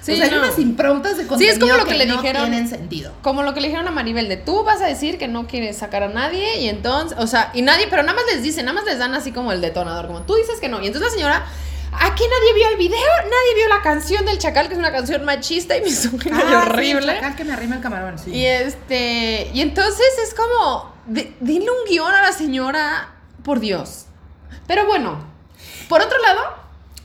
Sí, o sea, hay no. unas improntas de contenido es como lo que le no dijeron. tienen sentido. Como lo que le dijeron a Maribel de tú vas a decir que no quieres sacar a nadie y entonces, o sea, y nadie, pero nada más les dicen, nada más les dan así como el detonador, como tú dices que no. Y entonces la señora, aquí nadie vio el video, nadie vio la canción del chacal, que es una canción machista y misógina y Ah, horrible. Sí, chacal que me arrima el camarón, sí. Y este, y entonces es como, de- dile un guion a la señora, por Dios. Pero bueno, por otro lado,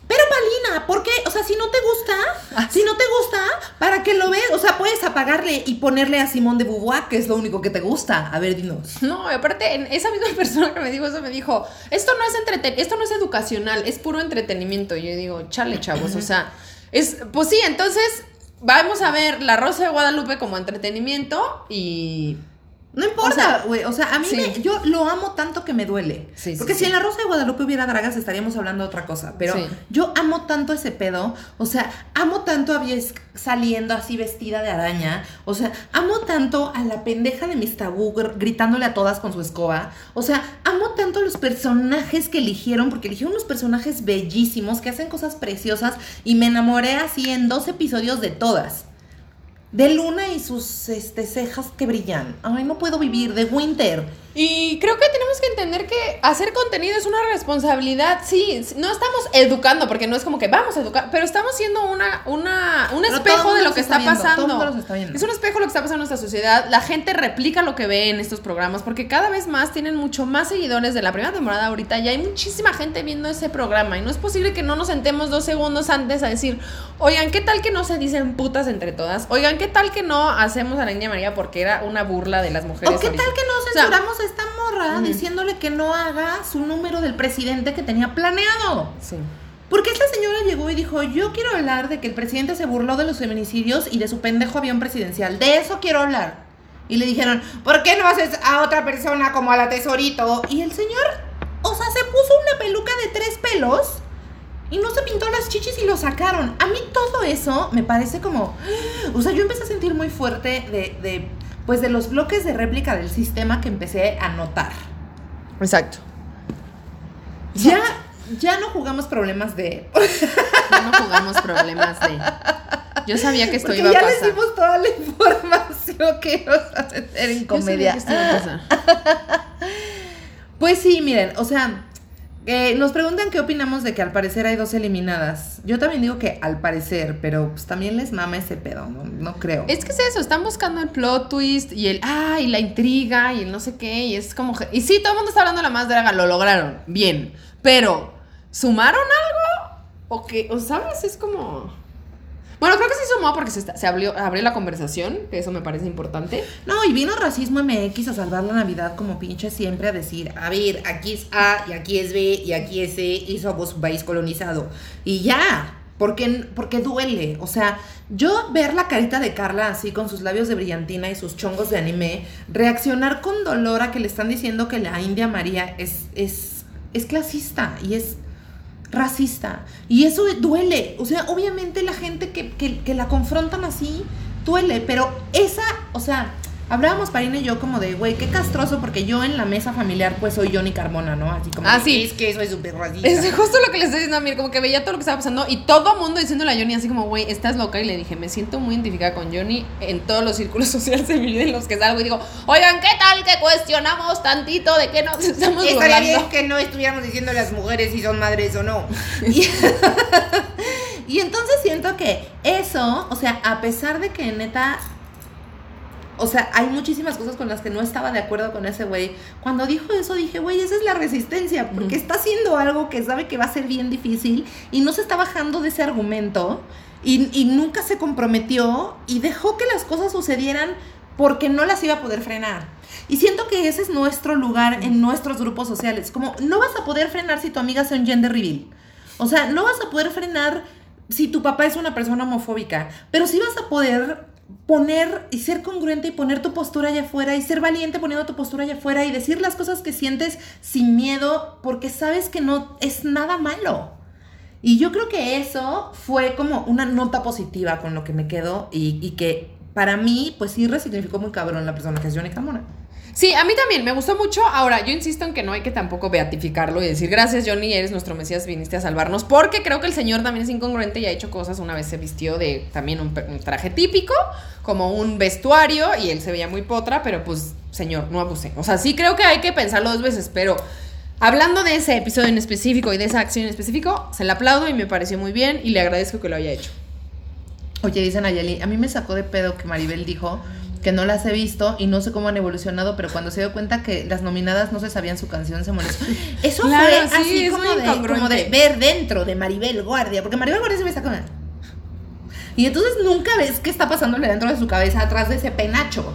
Pero Palina, ¿por qué? O sea, si no te gusta, Ah, si no te gusta, ¿para qué lo ves? O sea, puedes apagarle y ponerle a Simón de Beauvoir, que es lo único que te gusta. A ver, dinos. no, aparte, esa misma [laughs] persona que me dijo eso me dijo, esto no es entreten esto no es educacional, es puro entretenimiento. Y yo digo, chale, chavos, o sea, es, pues sí, entonces vamos a ver La Rosa de Guadalupe como entretenimiento y No importa, güey. O, sea, a mí sí. me- yo lo amo tanto que me duele. Sí, Porque sí. si en la Rosa de Guadalupe hubiera dragas estaríamos hablando de otra cosa. Pero yo amo tanto ese pedo. O sea, amo tanto a Bies saliendo así vestida de araña. O sea, amo tanto a la pendeja de Miss Tabú gr- gritándole a todas con su escoba. O sea, amo tanto a los personajes que eligieron. Porque eligieron unos personajes bellísimos que hacen cosas preciosas. Y me enamoré así en dos episodios de todas. De Luna y sus este, cejas que brillan. Ay, no puedo vivir. De Winter. Y creo que tenemos que entender que hacer contenido es una responsabilidad. Sí, no estamos educando, porque no es como que vamos a educar, pero estamos siendo una, una, un Pero espejo de lo que está viendo, pasando. está. Es un espejo de lo que está pasando en nuestra sociedad. La gente replica lo que ve en estos programas, porque cada vez más tienen mucho más seguidores de la primera temporada ahorita. Ya hay muchísima gente viendo ese programa. Y no es posible que no nos sentemos dos segundos antes a decir, oigan, ¿qué tal que no se dicen putas entre todas? Oigan, ¿qué tal que no hacemos a la Niña María porque era una burla de las mujeres? ¿O qué tal que no sea, censuramos a esta morra diciéndole que no haga su número del presidente que tenía planeado? Sí. Porque esta señora llegó y dijo, yo quiero hablar de que el presidente se burló de los feminicidios y de su pendejo avión presidencial. De eso quiero hablar. Y le dijeron, ¿por qué no haces a otra persona como a la tesorito? Y el señor, o sea, se puso una peluca de tres pelos y no se pintó las chichis y lo sacaron. A mí todo eso me parece como, [gasps] o sea, yo empecé a sentir muy fuerte de, de pues de los bloques de réplica del sistema que empecé a notar. Exacto. Ya, ya no jugamos problemas de... [laughs] no jugamos problemas de. Yo sabía que esto Porque iba a ya pasar. les dimos toda la información que íbamos a meter en Yo sabía comedia. que esto iba a pasar. [laughs] Pues sí, miren, o sea, eh, nos preguntan qué opinamos de que al parecer hay dos eliminadas. Yo también digo que al parecer, pero pues también les mama ese pedo, no, no creo. Es que es eso, están buscando el plot twist y el, ah, y la intriga y el no sé qué, y es como... Y sí, todo el mundo está hablando de la más draga, lo lograron, bien, pero ¿sumaron algo? ¿O qué? ¿O sabes? Es como... Bueno, creo que sí sumó porque se, abrió la conversación, que eso me parece importante. No, y vino Racismo MX a salvar la Navidad como pinche siempre a decir, a ver, aquí es A y aquí es B y aquí es C y somos un país colonizado. Y ya, porque, porque duele. O sea, yo ver la carita de Carla así con sus labios de brillantina y sus chongos de anime, reaccionar con dolor a que le están diciendo que la India María es, es, es clasista y es racista. Y eso duele. O sea, obviamente la gente que, que, la confrontan así duele, pero esa, o sea, hablábamos Parina y yo como de, güey, qué castroso, porque yo en la mesa familiar pues soy Johnny Carmona, ¿no? Así como... Ah, sí. Es que soy súper racista. Es justo lo que le estoy diciendo a Mir, como que veía todo lo que estaba pasando y todo el mundo diciéndole a Johnny así como, güey, estás loca. Y le dije, me siento muy identificada con Johnny en todos los círculos [laughs] sociales de mi vida en los que salgo y digo, oigan, ¿qué tal que cuestionamos tantito de qué nos estamos Estaría bien burlando? que no estuviéramos diciendo a las mujeres si son madres o no. Y, [laughs] [laughs] y entonces siento que eso, o sea, a pesar de que neta, o sea, hay muchísimas cosas con las que no estaba de acuerdo con ese güey. Cuando dijo eso dije, güey, esa es la resistencia, porque está haciendo algo que sabe que va a ser bien difícil y no se está bajando de ese argumento y, y nunca se comprometió y dejó que las cosas sucedieran porque no las iba a poder frenar. Y siento que ese es nuestro lugar en nuestros grupos sociales. Como no vas a poder frenar si tu amiga hace un gender reveal. O sea, no vas a poder frenar si tu papá es una persona homofóbica, pero sí vas a poder poner y ser congruente y poner tu postura allá afuera y ser valiente poniendo tu postura allá afuera y decir las cosas que sientes sin miedo porque sabes que no es nada malo. Y yo creo que eso fue como una nota positiva con lo que me quedo y, y que para mí, pues sí resignificó muy cabrón la persona que es Johnny Carmona. Sí, a mí también me gustó mucho. Ahora, yo insisto en que no hay que tampoco beatificarlo y decir gracias, Johnny, eres nuestro Mesías, viniste a salvarnos. Porque creo que el señor también es incongruente y ha hecho cosas. Una vez se vistió de también un, un traje típico, como un vestuario, y él se veía muy potra, pero pues, señor, no abuse. O sea, sí creo que hay que pensarlo dos veces, pero hablando de ese episodio en específico y de esa acción en específico, se le aplaudo y me pareció muy bien y le agradezco que lo haya hecho. Oye, dice Nayeli, a mí me sacó de pedo que Maribel dijo que no las he visto y no sé cómo han evolucionado, pero cuando se dio cuenta que las nominadas no se sabían su canción, se molestó. [laughs] Eso Claro, fue sí, así es como de, incongruente. como de ver dentro de Maribel Guardia, porque Maribel Guardia se me sacó. Y entonces nunca ves qué está pasándole dentro de su cabeza atrás de ese penacho.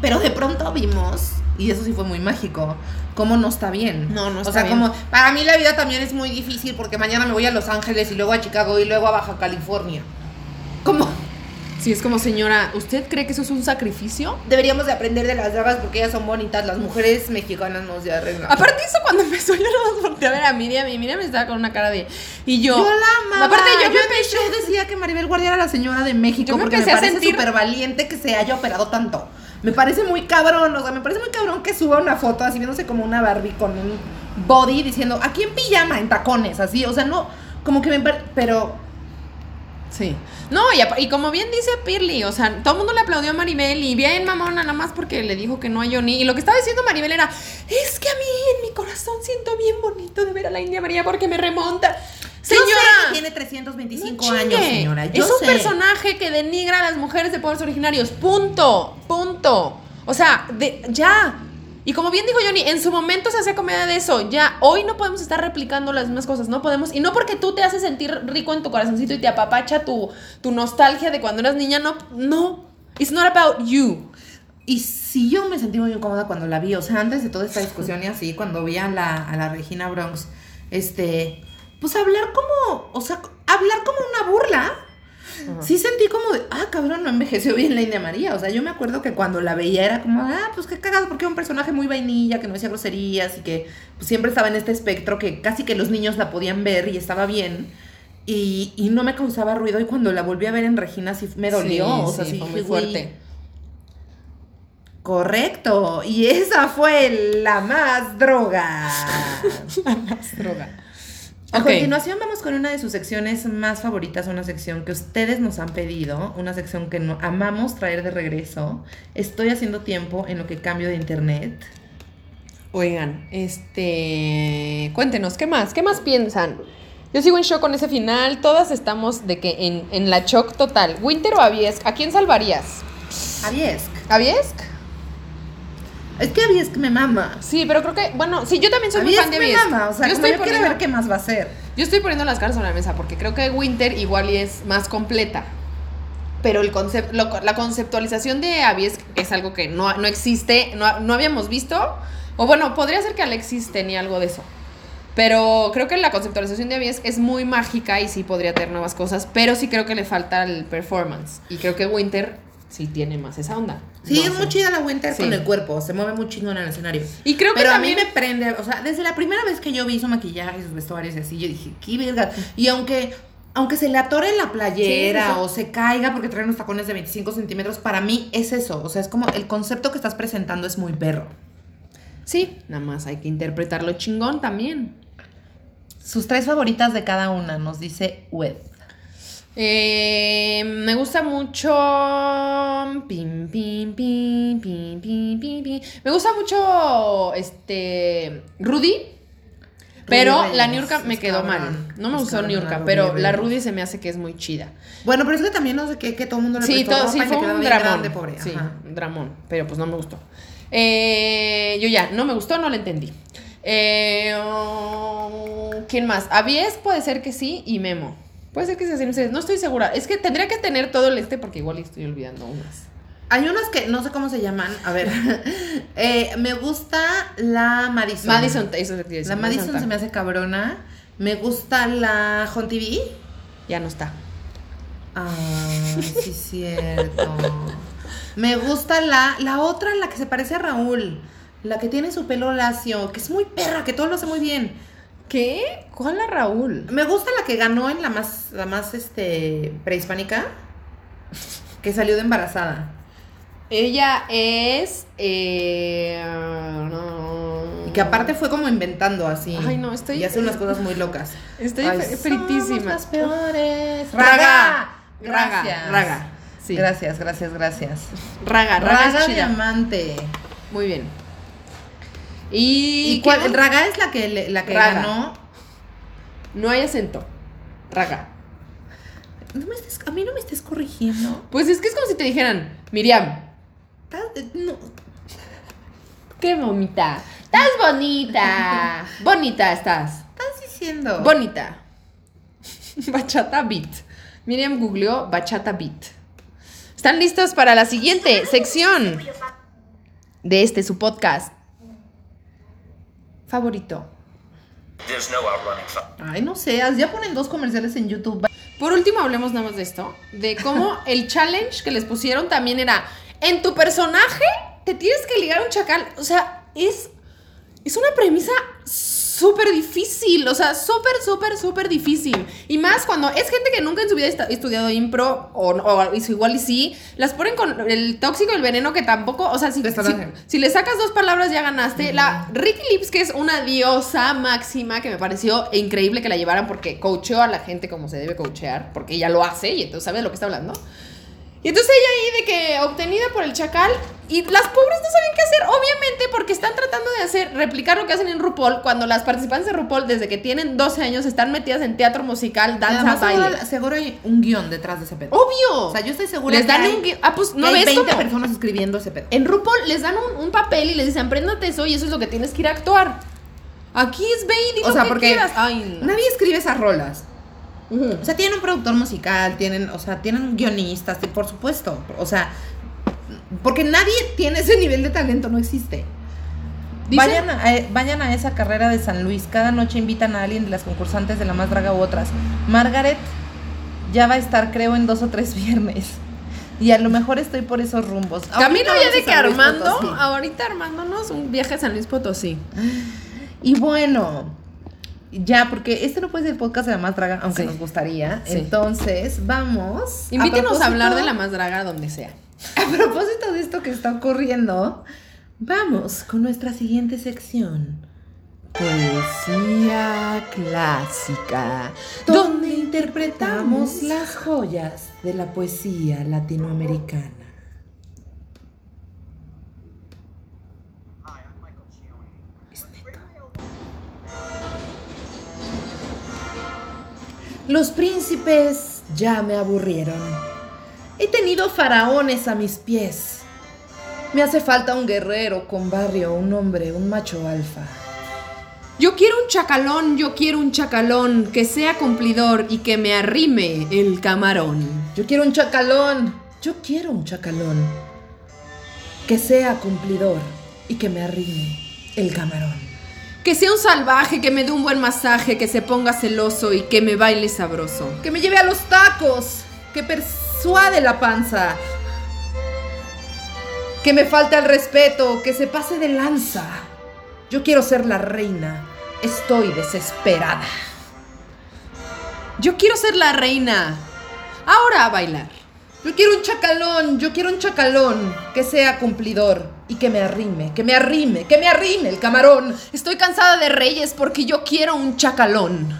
Pero de pronto vimos, y eso sí fue muy mágico, cómo no está bien. No, no O está sea, bien. como Para mí la vida también es muy difícil porque mañana me voy a Los Ángeles y luego a Chicago y luego a Baja California. como Sí, es como señora, ¿usted cree que eso es un sacrificio? Deberíamos de aprender de las dragas porque ellas son bonitas. Las mujeres mexicanas no se arreglan. Aparte eso cuando empezó yo no volteé a ver a Miriam y Miriam estaba con una cara de y yo Yo la amaba. Aparte yo, yo me show decía que Maribel Guardia era la señora de México Yo me porque me parece sentir- súper valiente que se haya operado tanto. Me parece muy cabrón, o sea, me parece muy cabrón que suba una foto así viéndose como una Barbie con un body diciendo, aquí en pijama, en tacones, así, o sea, no, como que me pero Sí. No, y, y como bien dice Pirli, o sea, todo el mundo le aplaudió a Maribel y bien mamona nada más porque le dijo que no a Johnny. Y lo que estaba diciendo Maribel era, es que a mí en mi corazón siento bien bonito de ver a la India María porque me remonta. Señora, Yo sé que tiene no 325 chingue. años, señora. Yo es un sé. personaje que denigra a las mujeres de pueblos originarios. Punto. Punto. O sea, de, ya. Y como bien dijo Johnny, en su momento se hacía comedia de eso. Ya, hoy no podemos estar replicando las mismas cosas. No podemos. Y no porque tú te haces sentir rico en tu corazoncito y te apapacha tu, tu nostalgia de cuando eras niña. No, no. It's not about you. Y sí, yo me sentí muy incómoda cuando la vi. O sea, antes de toda esta discusión y así, cuando vi a la, a la Regina Bronx, este, pues hablar como, o sea, hablar como una burla. Sí sentí como de, ah, cabrón, no envejeció bien la India María. O sea, yo me acuerdo que cuando la veía era como, ah, pues qué cagado, porque era un personaje muy vainilla, que no decía groserías y que pues, siempre estaba en este espectro que casi que los niños la podían ver y estaba bien. Y, y no me causaba ruido. Y cuando la volví a ver en Regina sí me dolió. Sí, o sea, sí, sí, fue muy "Güey, fuerte. Correcto, y esa fue la más droga. [laughs] droga. A continuación vamos con una de sus secciones más favoritas, una sección que ustedes nos han pedido, una sección que no- amamos traer de regreso. Estoy haciendo tiempo en lo que cambio de internet. Oigan, este. Cuéntenos, ¿qué más? ¿Qué más piensan? Yo sigo en shock con ese final. Todas estamos de que en, en la shock total. ¿Winter o Aviesk? ¿A quién salvarías? Aviesk. ¿Aviesk? Es que Aviesk me mama. Sí, pero creo que. Bueno, sí, yo también soy muy fan de me Aviesk. mama, o sea, yo, estoy yo quiero poniendo, ver qué más va a hacer. yo estoy poniendo las cartas sobre la mesa porque creo que Winter igual y es más completa. Pero el concept, lo- la conceptualización de Aviesk es algo que no, no existe, no, no habíamos visto. O bueno, podría ser que Alexis tenía algo de eso. Pero creo que la conceptualización de Aviesk es muy mágica y sí podría tener nuevas cosas, pero sí creo que le falta el performance. Y creo que Winter sí tiene más esa onda. Sí, No es muy chida la Winter Sí. con el cuerpo, se mueve muy chingón en el escenario. Y creo que Pero también... a mí me prende, o sea, desde la primera vez que yo vi su maquillaje, sus vestuarios y así, yo dije, qué verga. Y aunque, aunque se le atore la playera sí. o se caiga porque trae unos tacones de 25 centímetros, para mí es eso. O sea, es como el concepto que estás presentando es muy perro. Sí, nada más hay que interpretarlo chingón también. Sus tres favoritas de cada una, nos dice Wed. Eh, me gusta mucho. Pim, pim, pim, pim, pim, pim, pim. Me gusta mucho. Este. Rudy. Pero Reyes, la Niurka me quedó cabrón, mal. No me gustó Niurka, pero la. Rudy se me hace que es muy chida. Bueno, pero es que también no sé qué, que todo el mundo le Sí, todo, sí fue un dramón. grande, pobre. Sí, un dramón, pero pues no me gustó. Eh, yo ya, no me gustó, no la entendí. Eh, oh, ¿Quién más? Avies puede ser que sí y Memo. Puede ser que se hacen ustedes. No estoy segura. Es que tendría que tener todo el este porque igual estoy olvidando unas. Hay unas que no sé cómo se llaman. A ver. [laughs] Eh, me gusta la Madison. Madison, eso decir, La Madison se me hace cabrona. Me gusta la Home TV. Ya no está. Ah, sí, es cierto. Me gusta la, la otra, la que se parece a Raúl. La que tiene su pelo lacio, que es muy perra, que todo lo hace muy bien. ¿Qué? ¿Cuál la Raúl? Me gusta la que ganó en la más, la más este, prehispánica, que salió de embarazada. Ella es. Eh, no. Y que aparte fue como inventando así. Ay, no, estoy- Y hace unas [laughs] cosas muy locas. Estoy Ay, fritísima. las peores. Raga. Gracias. Raga. Raga. Sí. Gracias, gracias, gracias. Raga, Raga, Raga es chida. Diamante. Muy bien. ¿Y, ¿Y cuál? Raga es la que, la que Raga. ganó. No hay acento. Raga. No me estés- a mí no me estés corrigiendo. Pues es que es como si te dijeran, Miriam, no. qué bonita. Estás bonita. [laughs] bonita estás. estás diciendo? Bonita. [laughs] Bachata Beat. Miriam googleó Bachata Beat. ¿Están listos para la siguiente sección de este su podcast favorito? Ay, no sé, ya ponen dos comerciales en YouTube. Por último, hablemos nada más de esto, de cómo [laughs] el challenge que les pusieron también era, en tu personaje te tienes que ligar a un chacal. O sea, es, es una premisa súper difícil, o sea, súper, súper, súper difícil. Y más cuando es gente que nunca en su vida ha estudiado impro, o, o igual y sí, las ponen con el tóxico y el veneno que tampoco, o sea, si, si, si le sacas dos palabras ya ganaste. La Ricky Lips, que es una diosa máxima, que me pareció increíble que la llevaran porque coacheó a la gente como se debe coachear, porque ella lo hace y entonces sabe de lo que está hablando. Y entonces ella ahí de que obtenida por el chacal y las pobres no saben qué hacer, obviamente porque están tratando de hacer, replicar lo que hacen en RuPaul cuando las participantes de RuPaul desde que tienen 12 años están metidas en teatro musical, danza, baile. seguro, hay un guion detrás de ese pedo. Obvio. O sea, yo estoy segura Les que dan hay- un gui- Ah, pues no hay ves 20 cómo? personas escribiendo ese pedo. En RuPaul les dan un, un papel y les dicen, apréndate eso y eso es lo que tienes que ir a actuar. Aquí es ve y O sea, que porque quieras. Ay, no. Nadie escribe esas rolas. O sea, tienen un productor musical, tienen, o sea, tienen guionistas, por supuesto. O sea, porque nadie tiene ese nivel de talento, no existe. Vayan a, eh, vayan a esa carrera de San Luis. Cada noche invitan a alguien de las concursantes de La Más Draga u otras. Margaret ya va a estar, creo, en dos o tres [laughs] viernes. Y a lo mejor estoy por esos rumbos. Camino ya de que Armando, Potosí. ahorita armándonos un viaje a San Luis Potosí. Y bueno, ya, porque este no puede ser el podcast de La Más Draga, aunque Sí. nos gustaría. Sí. Entonces, vamos. Invítenos a, hablar de la más más draga donde sea. A propósito de esto que está ocurriendo, vamos con nuestra siguiente sección. Poesía clásica. donde interpretamos las joyas de la poesía latinoamericana. Los príncipes ya me aburrieron. He tenido faraones a mis pies. Me hace falta un guerrero con barrio, un hombre, un macho alfa. Yo quiero un chacalón, yo quiero un chacalón que sea cumplidor y que me arrime el camarón. Yo quiero un chacalón. Yo quiero un chacalón. Que sea cumplidor y que me arrime el camarón. Que sea un salvaje, que me dé un buen masaje, que se ponga celoso y que me baile sabroso. Que me lleve a los tacos. Que persuade la panza. Que me falte el respeto. Que se pase de lanza. Yo quiero ser la reina. Estoy desesperada. Yo quiero ser la reina. Ahora a bailar. Yo quiero un chacalón, yo quiero un chacalón que sea cumplidor y que me arrime, que me arrime, que me arrime el camarón. Estoy cansada de reyes porque yo quiero un chacalón.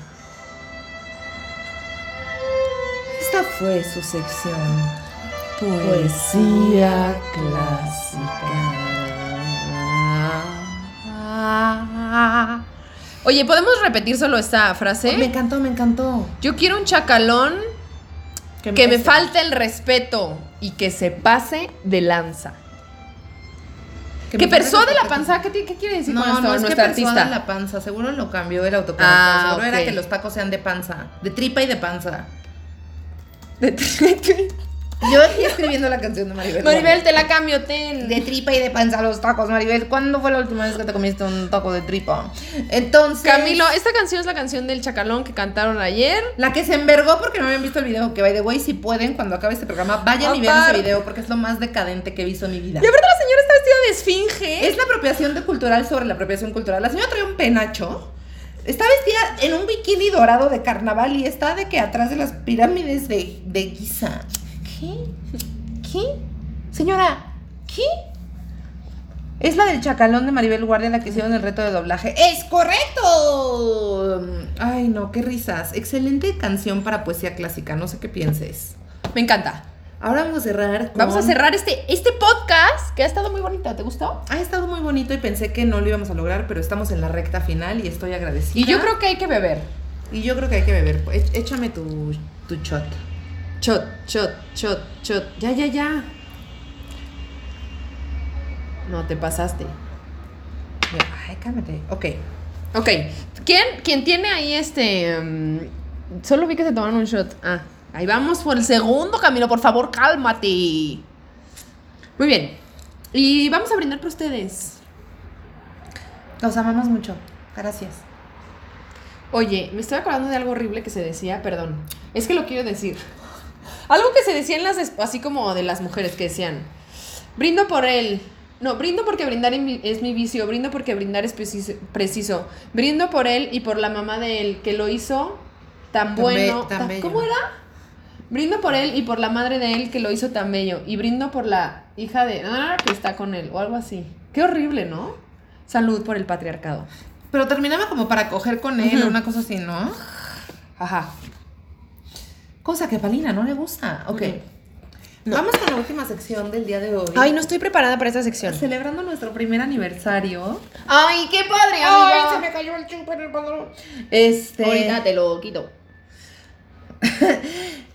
Esta fue su sección. Poesía clásica. Oye, ¿podemos repetir solo esta frase? Me encantó, me encantó. Yo quiero un chacalón que me falte el respeto y que se pase de lanza. Que, persuade falte la panza. ¿Qué, qué quiere decir No, con esto no es que persuada artista? la panza. Seguro lo cambió el autocorrector. Ah, Seguro era que los tacos sean de panza. De tripa y de panza. Yo aquí escribiendo la canción de Maribel. Maribel, te la cambio, ten. De tripa y de panza los tacos, Maribel. ¿Cuándo fue la última vez que te comiste un taco de tripa? Entonces. Camilo, esta canción es la canción del chacalón que cantaron ayer. La que se envergó porque no habían visto el video. Que by the way, si pueden, cuando acabe este programa, vayan y vean ese video porque es lo más decadente que he visto en mi vida. Y aparte la señora está vestida de esfinge. Es la apropiación de cultural sobre la apropiación cultural. La señora trae un penacho. Está vestida en un bikini dorado de carnaval y está de que atrás de las pirámides de, de Giza. ¿Qué? ¿Qué? Señora, ¿qué? Es la del chacalón de Maribel Guardia la que hicieron el reto de doblaje. ¡Es correcto! Ay, no, qué risas. Excelente canción para poesía clásica. No sé qué pienses. Me encanta. Ahora vamos a cerrar. Vamos a cerrar este, este podcast que ha estado muy bonito. ¿Te gustó? Ha estado muy bonito y pensé que no lo íbamos a lograr, pero estamos en la recta final y estoy agradecida. Y yo creo que hay que beber. Y yo creo que hay que beber. Échame tu, tu shot. Shot, shot, shot, shot. Ya, ya, ya. No, te pasaste. Ay, cálmate. Ok. Ok. ¿Quién, quién tiene ahí este... mm, solo vi que se tomaron un shot. Ah, ahí vamos por el segundo camino. Por favor, cálmate. Muy bien. Y vamos a brindar por ustedes. Los amamos mucho. Gracias. Oye, me estoy acordando de algo horrible que se decía, perdón. Es que lo quiero decir. Algo que se decía en las, así como de las mujeres que decían, brindo por él. No, brindo porque brindar es mi vicio, brindo porque brindar es preciso, preciso. Brindo por él y por la mamá de él que lo hizo tan bueno. tan. ¿Cómo era? Brindo por él y por la madre de él que lo hizo tan bello. Y brindo por la hija de... Ah, que está con él o algo así. Qué horrible, ¿no? Salud por el patriarcado. Pero terminaba como para coger con él o Ujú. una cosa así, ¿no? Ajá. Cosa que a Palina no le gusta. Ok. No. Vamos con la última sección del día de hoy. Ay, no estoy preparada para esta sección. Celebrando nuestro primer aniversario. Ay, qué padre, Ay, se me cayó el chupa en el pantalón. Este. Ahorita te lo quito. [laughs]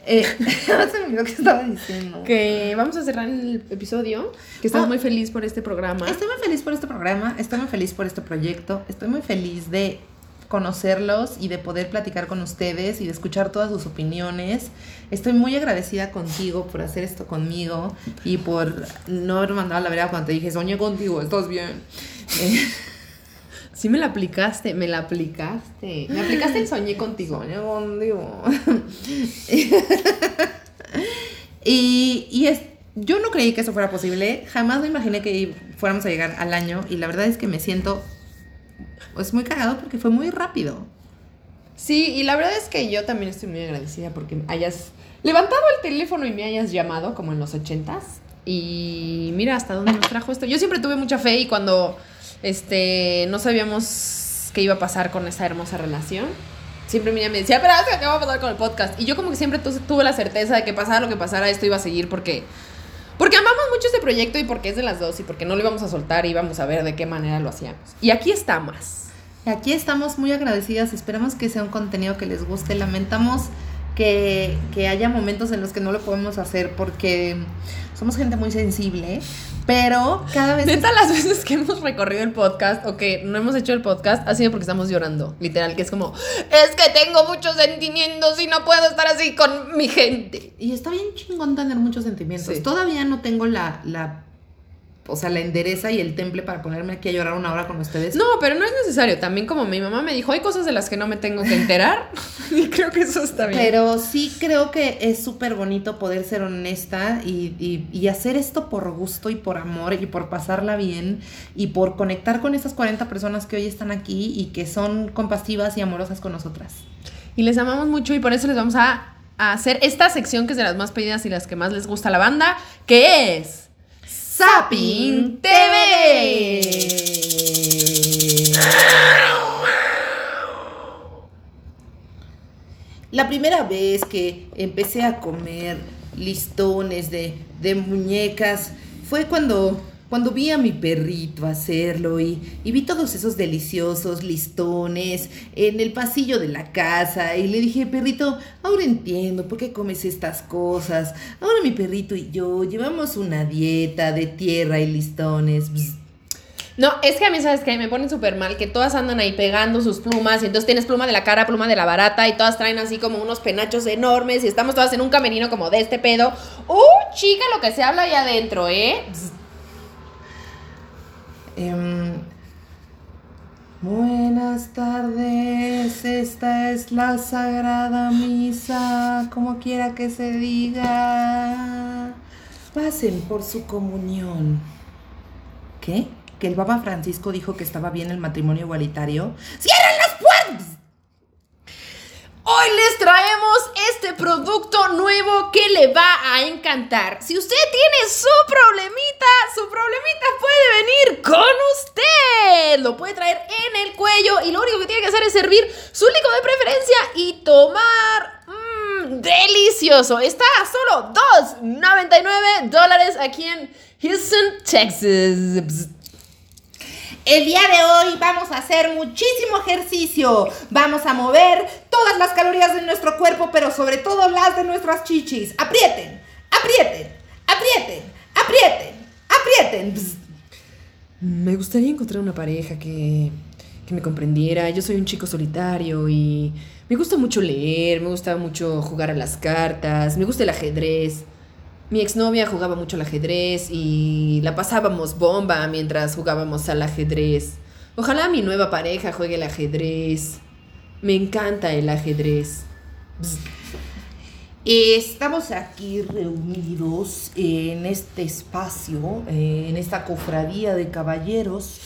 eh, [laughs] se me olvidó que estaba diciendo. Que vamos a cerrar el episodio. Que estás Ah. muy feliz por este programa. Estoy muy feliz por este programa, estoy muy feliz por este proyecto, estoy muy feliz de conocerlos y de poder platicar con ustedes y de escuchar todas sus opiniones. Estoy muy agradecida contigo por hacer esto conmigo y por no haber mandado a la vereda cuando te dije, soñé contigo, estás bien. Eh, [laughs] Sí me la aplicaste, me la aplicaste. Me aplicaste el soñé contigo. soñé contigo. [laughs] y y es, yo no creí que eso fuera posible, jamás me imaginé que fuéramos a llegar al año y la verdad es que me siento es muy cagado porque fue muy rápido. Sí, y la verdad es que yo también estoy muy agradecida porque hayas levantado el teléfono y me hayas llamado como en los ochentas. Y mira hasta dónde nos trajo esto. Yo siempre tuve mucha fe y cuando este no sabíamos qué iba a pasar con esa hermosa relación. Siempre Miriam me decía, pero ¿qué va a pasar con el podcast? Y yo como que siempre tu- tuve la certeza de que pasara lo que pasara, esto iba a seguir porque... Porque amamos mucho este proyecto y porque es de las dos y porque no lo íbamos a soltar y íbamos a ver de qué manera lo hacíamos. Y aquí estamos. Aquí estamos muy agradecidas, esperamos que sea un contenido que les guste, lamentamos que, que haya momentos en los que no lo podemos hacer porque somos gente muy sensible, pero cada vez... Neta, las veces que hemos recorrido el podcast o que no hemos hecho el podcast ha sido porque estamos llorando. Literal, que es como, es que tengo muchos sentimientos y no puedo estar así con mi gente. Y está bien chingón tener muchos sentimientos. Sí. Todavía no tengo la, la, o sea, la endereza y el temple para ponerme aquí a llorar una hora con ustedes. No, pero no es necesario. También como mi mamá me dijo, hay cosas de las que no me tengo que enterar. [laughs] y creo que eso está bien. Pero sí creo que es súper bonito poder ser honesta y, y- y hacer esto por gusto y por amor y por pasarla bien y por conectar con esas 40 personas que hoy están aquí y que son compasivas y amorosas con nosotras. Y les amamos mucho y por eso les vamos a, a hacer esta sección que es de las más pedidas y las que más les gusta a la banda, que es... Zapping TV. La primera vez que empecé a comer listones de, de muñecas fue cuando, cuando vi a mi perrito hacerlo y, vi todos esos deliciosos listones en el pasillo de la casa y le dije, perrito, ahora entiendo por qué comes estas cosas. Ahora mi perrito y yo llevamos una dieta de tierra y listones. No, es que a mí, ¿sabes qué? Me ponen súper mal que todas andan ahí pegando sus plumas y entonces tienes pluma de la cara, pluma de la barata y todas traen así como unos penachos enormes y estamos todas en un camerino como de este pedo. ¡Uh, chica, lo que se habla ahí adentro, eh! Em, buenas tardes, esta es la Sagrada Misa, como quiera que se diga. Pasen por su comunión. ¿Qué? ¿Que el Papa Francisco dijo que estaba bien el matrimonio igualitario? ¡Cierren las puertas! Hoy les traemos este producto nuevo que le va a encantar. Si usted tiene su problemita, su problemita puede venir con usted. Lo puede traer en el cuello y lo único que tiene que hacer es servir su líquido de preferencia y tomar. Mmm, delicioso. Está a solo 2.99 dólares aquí en Houston, Texas. El día de hoy vamos a hacer muchísimo ejercicio. Vamos a mover todas las calorías de nuestro cuerpo, pero sobre todo las de nuestras chichis. Aprieten, aprieten, aprieten, aprieten, aprieten. Me gustaría encontrar una pareja que, que me comprendiera. Yo soy un chico solitario y me gusta mucho leer, me gusta mucho jugar a las cartas, me gusta el ajedrez. Mi exnovia jugaba mucho al ajedrez y la pasábamos bomba mientras jugábamos al ajedrez. Ojalá mi nueva pareja juegue el ajedrez. Me encanta el ajedrez. Estamos aquí reunidos en este espacio, eh, en esta cofradía de caballeros.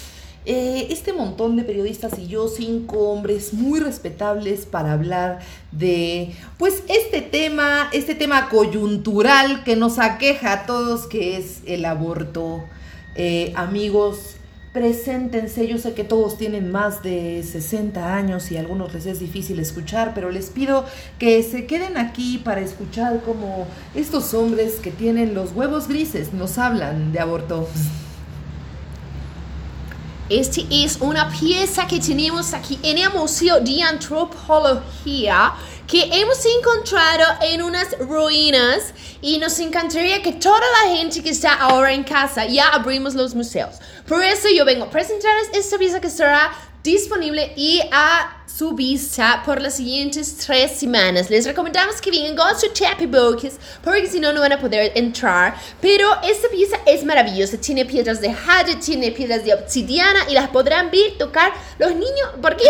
Eh, este montón de periodistas y yo, cinco hombres muy respetables para hablar de, pues, este tema, este tema coyuntural que nos aqueja a todos, que es el aborto. Eh, amigos, preséntense. Yo sé que todos tienen más de 60 años y a algunos les es difícil escuchar, pero les pido que se queden aquí para escuchar cómo estos hombres que tienen los huevos grises nos hablan de aborto. Este es una pieza que tenemos aquí en el Museo de Antropología que hemos encontrado en unas ruinas y nos encantaría que toda la gente que está ahora en casa ya abrimos los museos. Por eso yo vengo a presentarles esta pieza que estará disponible y a su vista por las siguientes tres semanas. Les recomendamos que vengan con su tapabocas porque si no, no van a poder entrar. Pero esta pieza es maravillosa. Tiene piedras de jade, tiene piedras de obsidiana y las podrán ver, tocar los niños. Porque [laughs]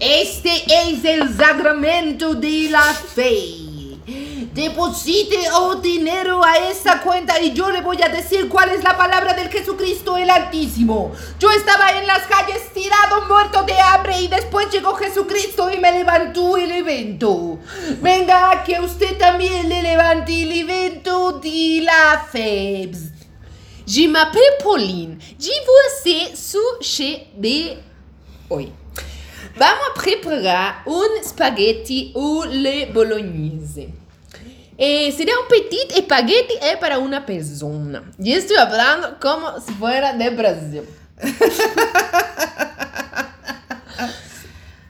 Este es el sacramento de la fe. Deposite o dinero a esa cuenta y yo le voy a decir cuál es la palabra del Jesucristo el Altísimo. Yo estaba en las calles tirado, muerto de hambre y después llegó Jesucristo y me levantó el evento. Venga, que usted también le levante el evento de la fe. Je m'appelle Pauline. Je vous sushi de hoy. Vamos a preparar un spaghetti ou le bolognese. Eh, sería un petit espagueti eh, para una persona. Y estoy hablando como si fuera de Brasil. [laughs]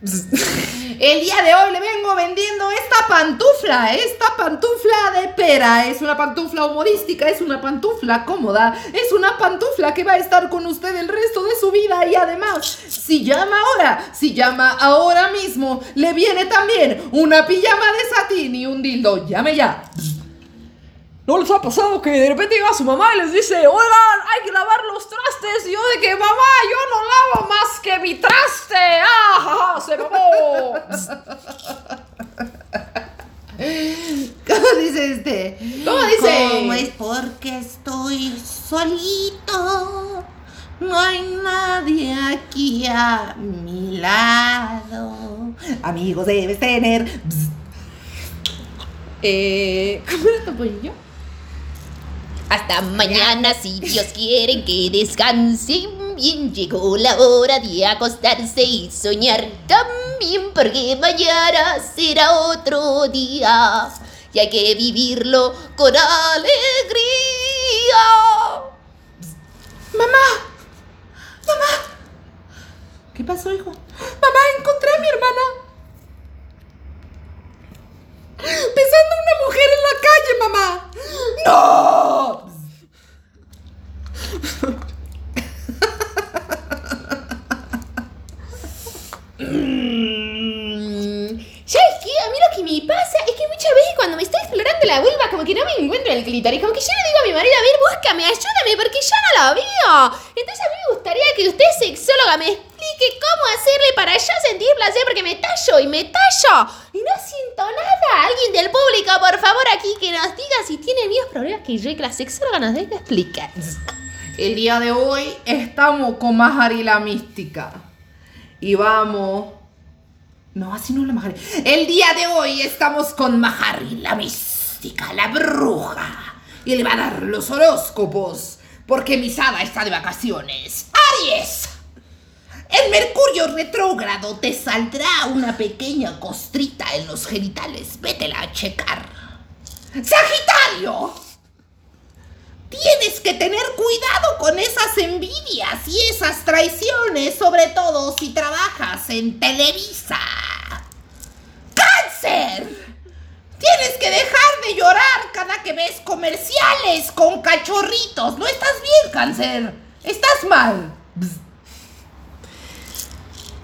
[laughs] El día de hoy le vengo vendiendo esta pantufla, esta pantufla de pera. Es una pantufla humorística, es una pantufla cómoda, es una pantufla que va a estar con usted el resto de su vida y además, si llama ahora, si llama ahora mismo, le viene también una pijama de satín y un dildo. Llame ya. ¿No les ha pasado que de repente llega su mamá y les dice, oigan, hay que lavar los trastes? Y yo de que, mamá, yo no lavo más que mi traste. ¡Ah, ja, ja, se mamó! [laughs] ¿Cómo dice este? ¿Cómo dice? ¿Cómo es porque estoy solito? No hay nadie aquí a mi lado. Amigos debes tener. Eh, ¿Cómo era tu pollillo? Hasta mañana, si Dios quiere que descansen bien. Llegó la hora de acostarse y soñar también, porque mañana será otro día y hay que vivirlo con alegría. ¿Qué pasó, hijo? Mamá, encontré a mi hermana. Besando una mujer en la calle, mamá. ¡No! ¿Sabes qué? A mí lo que me pasa es que muchas veces cuando me estoy explorando la vulva, como que no me encuentro el clítoris. Como que yo le digo a mi marido, a ver, búscame, ayúdame, porque yo no lo veo. Entonces a mí me gustaría que usted, sexóloga, me explique cómo hacerle para yo sentir placer, porque me tallo y me tallo. Y no siento nada. Alguien del público, por favor, aquí que nos diga si tiene mismos problemas que yo y que la sexóloga nos deje explicar. [laughs] El día de hoy estamos con Mahari la mística. Y vamos. No, así no la Mahari. El día de hoy estamos con Mahari la mística, la bruja. Y le va a dar los horóscopos. Porque Misada está de vacaciones. ¡Aries! En Mercurio retrógrado te saldrá una pequeña costrita en los genitales. Vétela a checar. Sagitario. Tienes que tener cuidado con esas envidias y esas traiciones, sobre todo si trabajas en Televisa. ¡Cáncer! Tienes que dejar de llorar cada que ves comerciales con cachorritos. No estás bien, cáncer. Estás mal.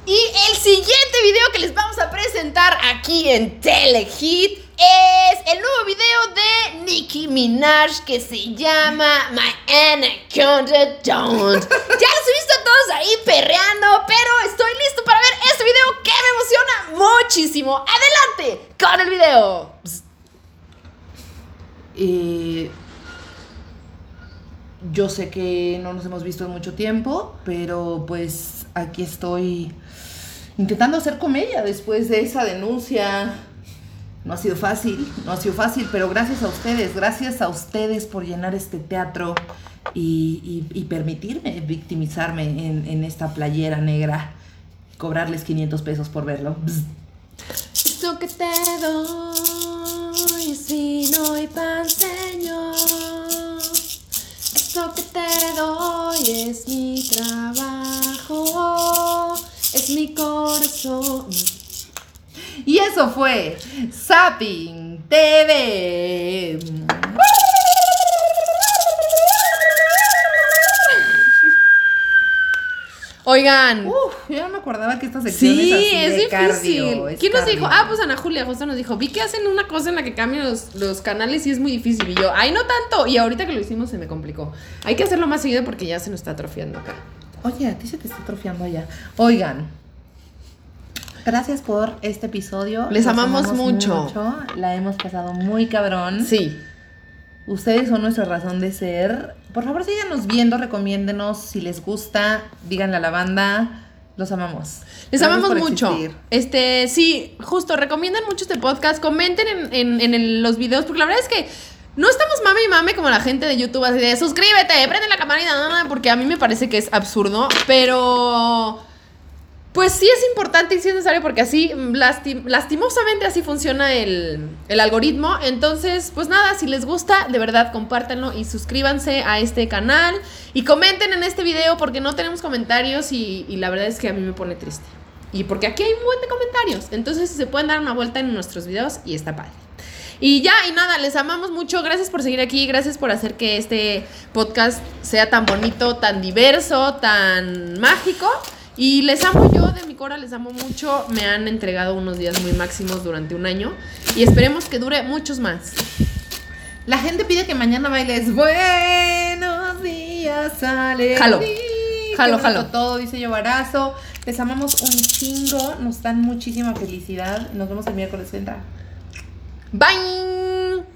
Y el siguiente video que les vamos a presentar aquí en Telehit es el nuevo video de Nicki Minaj que se llama My Anaconda [laughs] Don't. Ya los he visto a todos ahí perreando, pero estoy listo para ver este video que me emociona muchísimo. Adelante con el video. Eh, yo sé que no nos hemos visto en mucho tiempo, pero pues aquí estoy intentando hacer comedia después de esa denuncia. No ha sido fácil, no ha sido fácil, pero gracias a ustedes, gracias a ustedes por llenar este teatro y, y- permitirme victimizarme en, en esta playera negra, cobrarles 500 pesos por verlo. Esto que te doy, si no hay pan, Señor. Esto que te doy es mi trabajo, es mi corazón. Y eso fue Zapping TV. Oigan. Uf, yo no me acordaba que esta sección Sí, es así es de difícil. cardio, es ¿Quién nos dijo? Ah, pues Ana Julia justo nos dijo, vi que hacen una cosa en la que cambian los, los canales y es muy difícil. Y yo, ay, no tanto. Y ahorita que lo hicimos se me complicó. Hay que hacerlo más seguido porque ya se nos está atrofiando acá. Oye, a ti se te está atrofiando allá. Oigan, gracias por este episodio. Les Los amamos mucho. La hemos pasado muy cabrón. Sí. Ustedes son nuestra razón de ser. Por favor, síganos viendo, recomiéndenos. Si les gusta, díganle a la banda. Los amamos. Les Gracias amamos mucho. existir. Este, sí, justo, recomiendan mucho este podcast. Comenten en, en- en el- los videos, porque la verdad es que No estamos mame y mame como la gente de YouTube así de suscríbete, prende la campanita, porque a mí me parece que es absurdo, pero pues sí es importante y sí es necesario porque así, lasti- lastimosamente así funciona el, el algoritmo. Entonces, pues nada, si les gusta, de verdad compártanlo y suscríbanse a este canal y comenten en este video porque no tenemos comentarios y, y la verdad es que a mí me pone triste. Y porque aquí hay un buen de comentarios. Entonces se pueden dar una vuelta en nuestros videos y está padre. Y ya, y nada, les amamos mucho. Gracias por seguir aquí. Gracias por hacer que este podcast sea tan bonito, tan diverso, tan mágico. Y les amo yo, de mi cora, les amo mucho. Me han entregado unos días muy máximos durante un año. Y esperemos que dure muchos más. La gente pide que mañana bailes Buenos días, Ale. Jalo. Jalo, jalo. Todo, dice Yovarazo. Les amamos un chingo. Nos dan muchísima felicidad. Nos vemos el miércoles que entra. Bye!